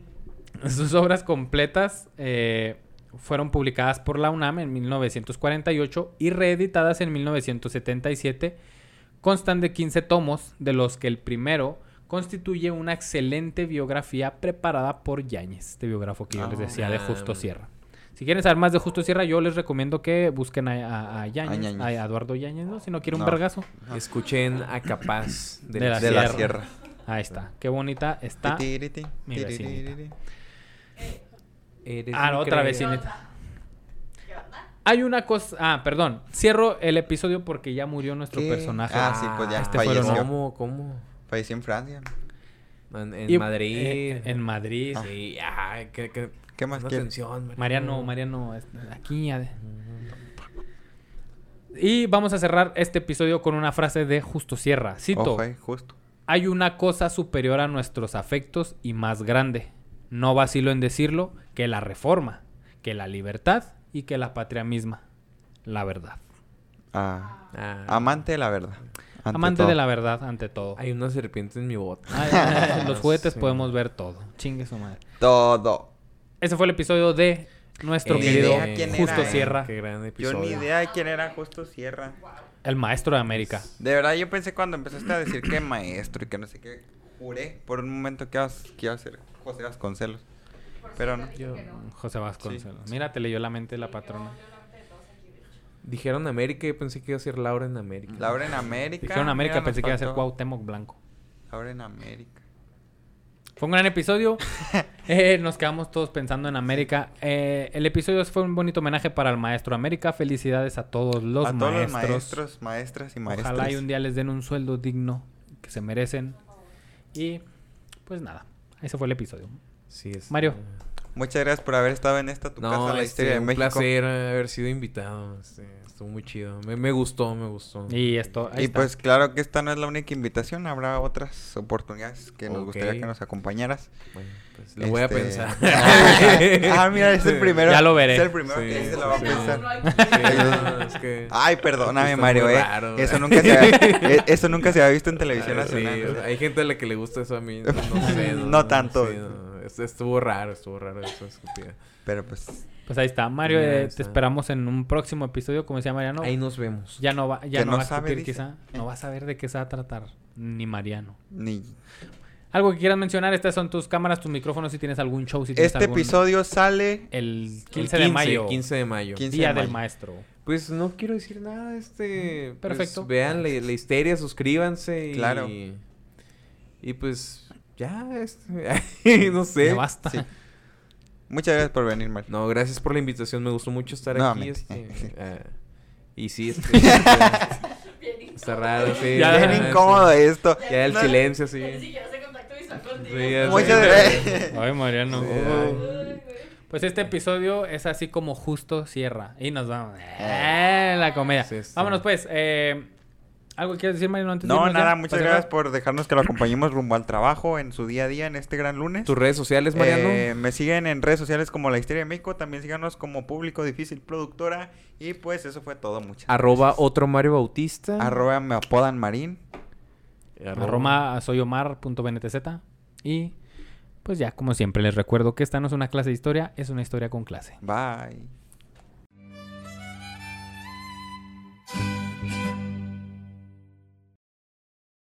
Sus obras completas eh, fueron publicadas por la UNAM en 1948 y reeditadas en 1977. Constan de 15 tomos, de los que el primero constituye una excelente biografía preparada por Yáñez, este biógrafo que yo les Ah. decía de Ah, Justo. Sierra. Si quieren saber más de Justo Sierra, yo les recomiendo que busquen a, a, a Yáñez, Ñañez. a Eduardo Yáñez, ¿no? Si no quiere un No. vergazo. Escuchen a Capaz de, De la de la sierra. Ahí está. Qué bonita está. Titiriti, mi vecinita. Ah, la otra vecinita. Hay una cosa. Ah, perdón. Cierro el episodio porque ya murió nuestro ¿Qué? personaje. Ah, sí, pues ya este falleció. ¿Cómo? ¿Cómo? Falleció en Francia. En, en Y- Madrid. eh, en Madrid. Sí, ay, que, que, ¿Qué más atención, Mariano, Mariano, es- aquí. Y vamos a cerrar este episodio con una frase de Justo Sierra. Cito: Ojo, eh, justo. Hay una cosa superior a nuestros afectos y más grande. No vacilo en decirlo que la reforma, que la libertad y que la patria misma. la verdad. Ah, Ah, amante de la verdad. ante Amante todo. de la verdad ante todo. Hay una serpiente en mi bota. Ay, en los juguetes Sí. podemos ver todo. Chingue su madre. Todo. Ese fue el episodio de nuestro Ni querido quién Justo era, eh. Sierra, Qué gran Yo episodio. ni idea de quién era Justo Sierra. el maestro de América. De verdad, yo pensé cuando empezaste a decir que maestro y que no sé qué, juré por un momento que ibas, que iba a ser José Vasconcelos. Pero no. Yo- José Vasconcelos. Mira, te leyó la mente la patrona. Dijeron América y yo pensé que iba a ser Laura en América. Laura en América. Dijeron América, mira, pensé que iba a ser Cuauhtémoc Blanco. Laura en América. Fue un gran episodio. Eh, nos quedamos todos pensando en América. Eh, el episodio fue un bonito homenaje para el maestro América. Felicidades a todos los a todos maestros. los maestros, maestras y maestros. Ojalá y un día les den un sueldo digno que se merecen. Y pues nada, ese fue el episodio. Sí, es. Mario. Muchas gracias por haber estado en esta tu No, casa, la este, historia de un México. placer haber sido invitado. este, estuvo muy chido. Me, me gustó, me gustó. Y esto, ahí Y está. pues claro que esta no es la única invitación, habrá otras oportunidades que nos gustaría que nos acompañaras. Bueno, pues lo voy a Este- pensar. ah, mira, es el primero. Ya lo veré. Es el primero Sí, que se lo va a pensar. Sí, no, es que- Ay, perdóname, Mario, eh. raro. Eso nunca se había, eh, eso nunca se había visto en televisión Ah, sí, nacional. hay gente a la que le gusta eso a mí. No, no sé. No tanto. sí, no, es- estuvo raro, estuvo raro eso. estúpido. Pero pues Pues ahí está. Mario, eh, te esperamos en un próximo episodio, como decía Mariano. Ahí nos vemos. Ya no va, ya no, no va a dice. quizá. No va a saber de qué se va a tratar. Ni Mariano. ni Algo que quieras mencionar, estas son tus cámaras, tus micrófonos, si tienes algún show, si tienes este algún- episodio sale El 15, El de mayo. 15 de mayo. 15 Día de del maestro. Pues no quiero decir nada, este... pues, Perfecto. vean la, la histeria, suscríbanse y... Claro. Y pues ya, este... no sé. Ya basta. Sí. Muchas gracias por venir, Mario. No, gracias por la invitación, me gustó mucho estar aquí. Este, ah, y sí, este, está, Bien está raro, sí. Ya, Bien sí. incómodo esto. Ya el No- silencio, sí. Sí, ya Muchas gracias. Ay, Mariano. Sí, Oh. ay. Pues este episodio es así como justo cierra. Y nos vamos. Eh, la comedia. Sí, sí. Vámonos pues. Eh, ¿Algo quieres decir, Mariano? Antes de No, nada, ¿Para muchas gracias por dejarnos que lo acompañemos rumbo al trabajo en su día a día en este gran lunes. ¿Tus redes sociales, Mariano? Eh, me siguen en redes sociales como La Historia de México. También síganos como Público Difícil Productora. Y pues eso fue todo. Muchas Arroba gracias. otro Mario Bautista. Arroba me apodan Marín. Arroba soyomar.bntz. Y pues ya, como siempre, les recuerdo que esta no es una clase de historia, es una historia con clase. Bye.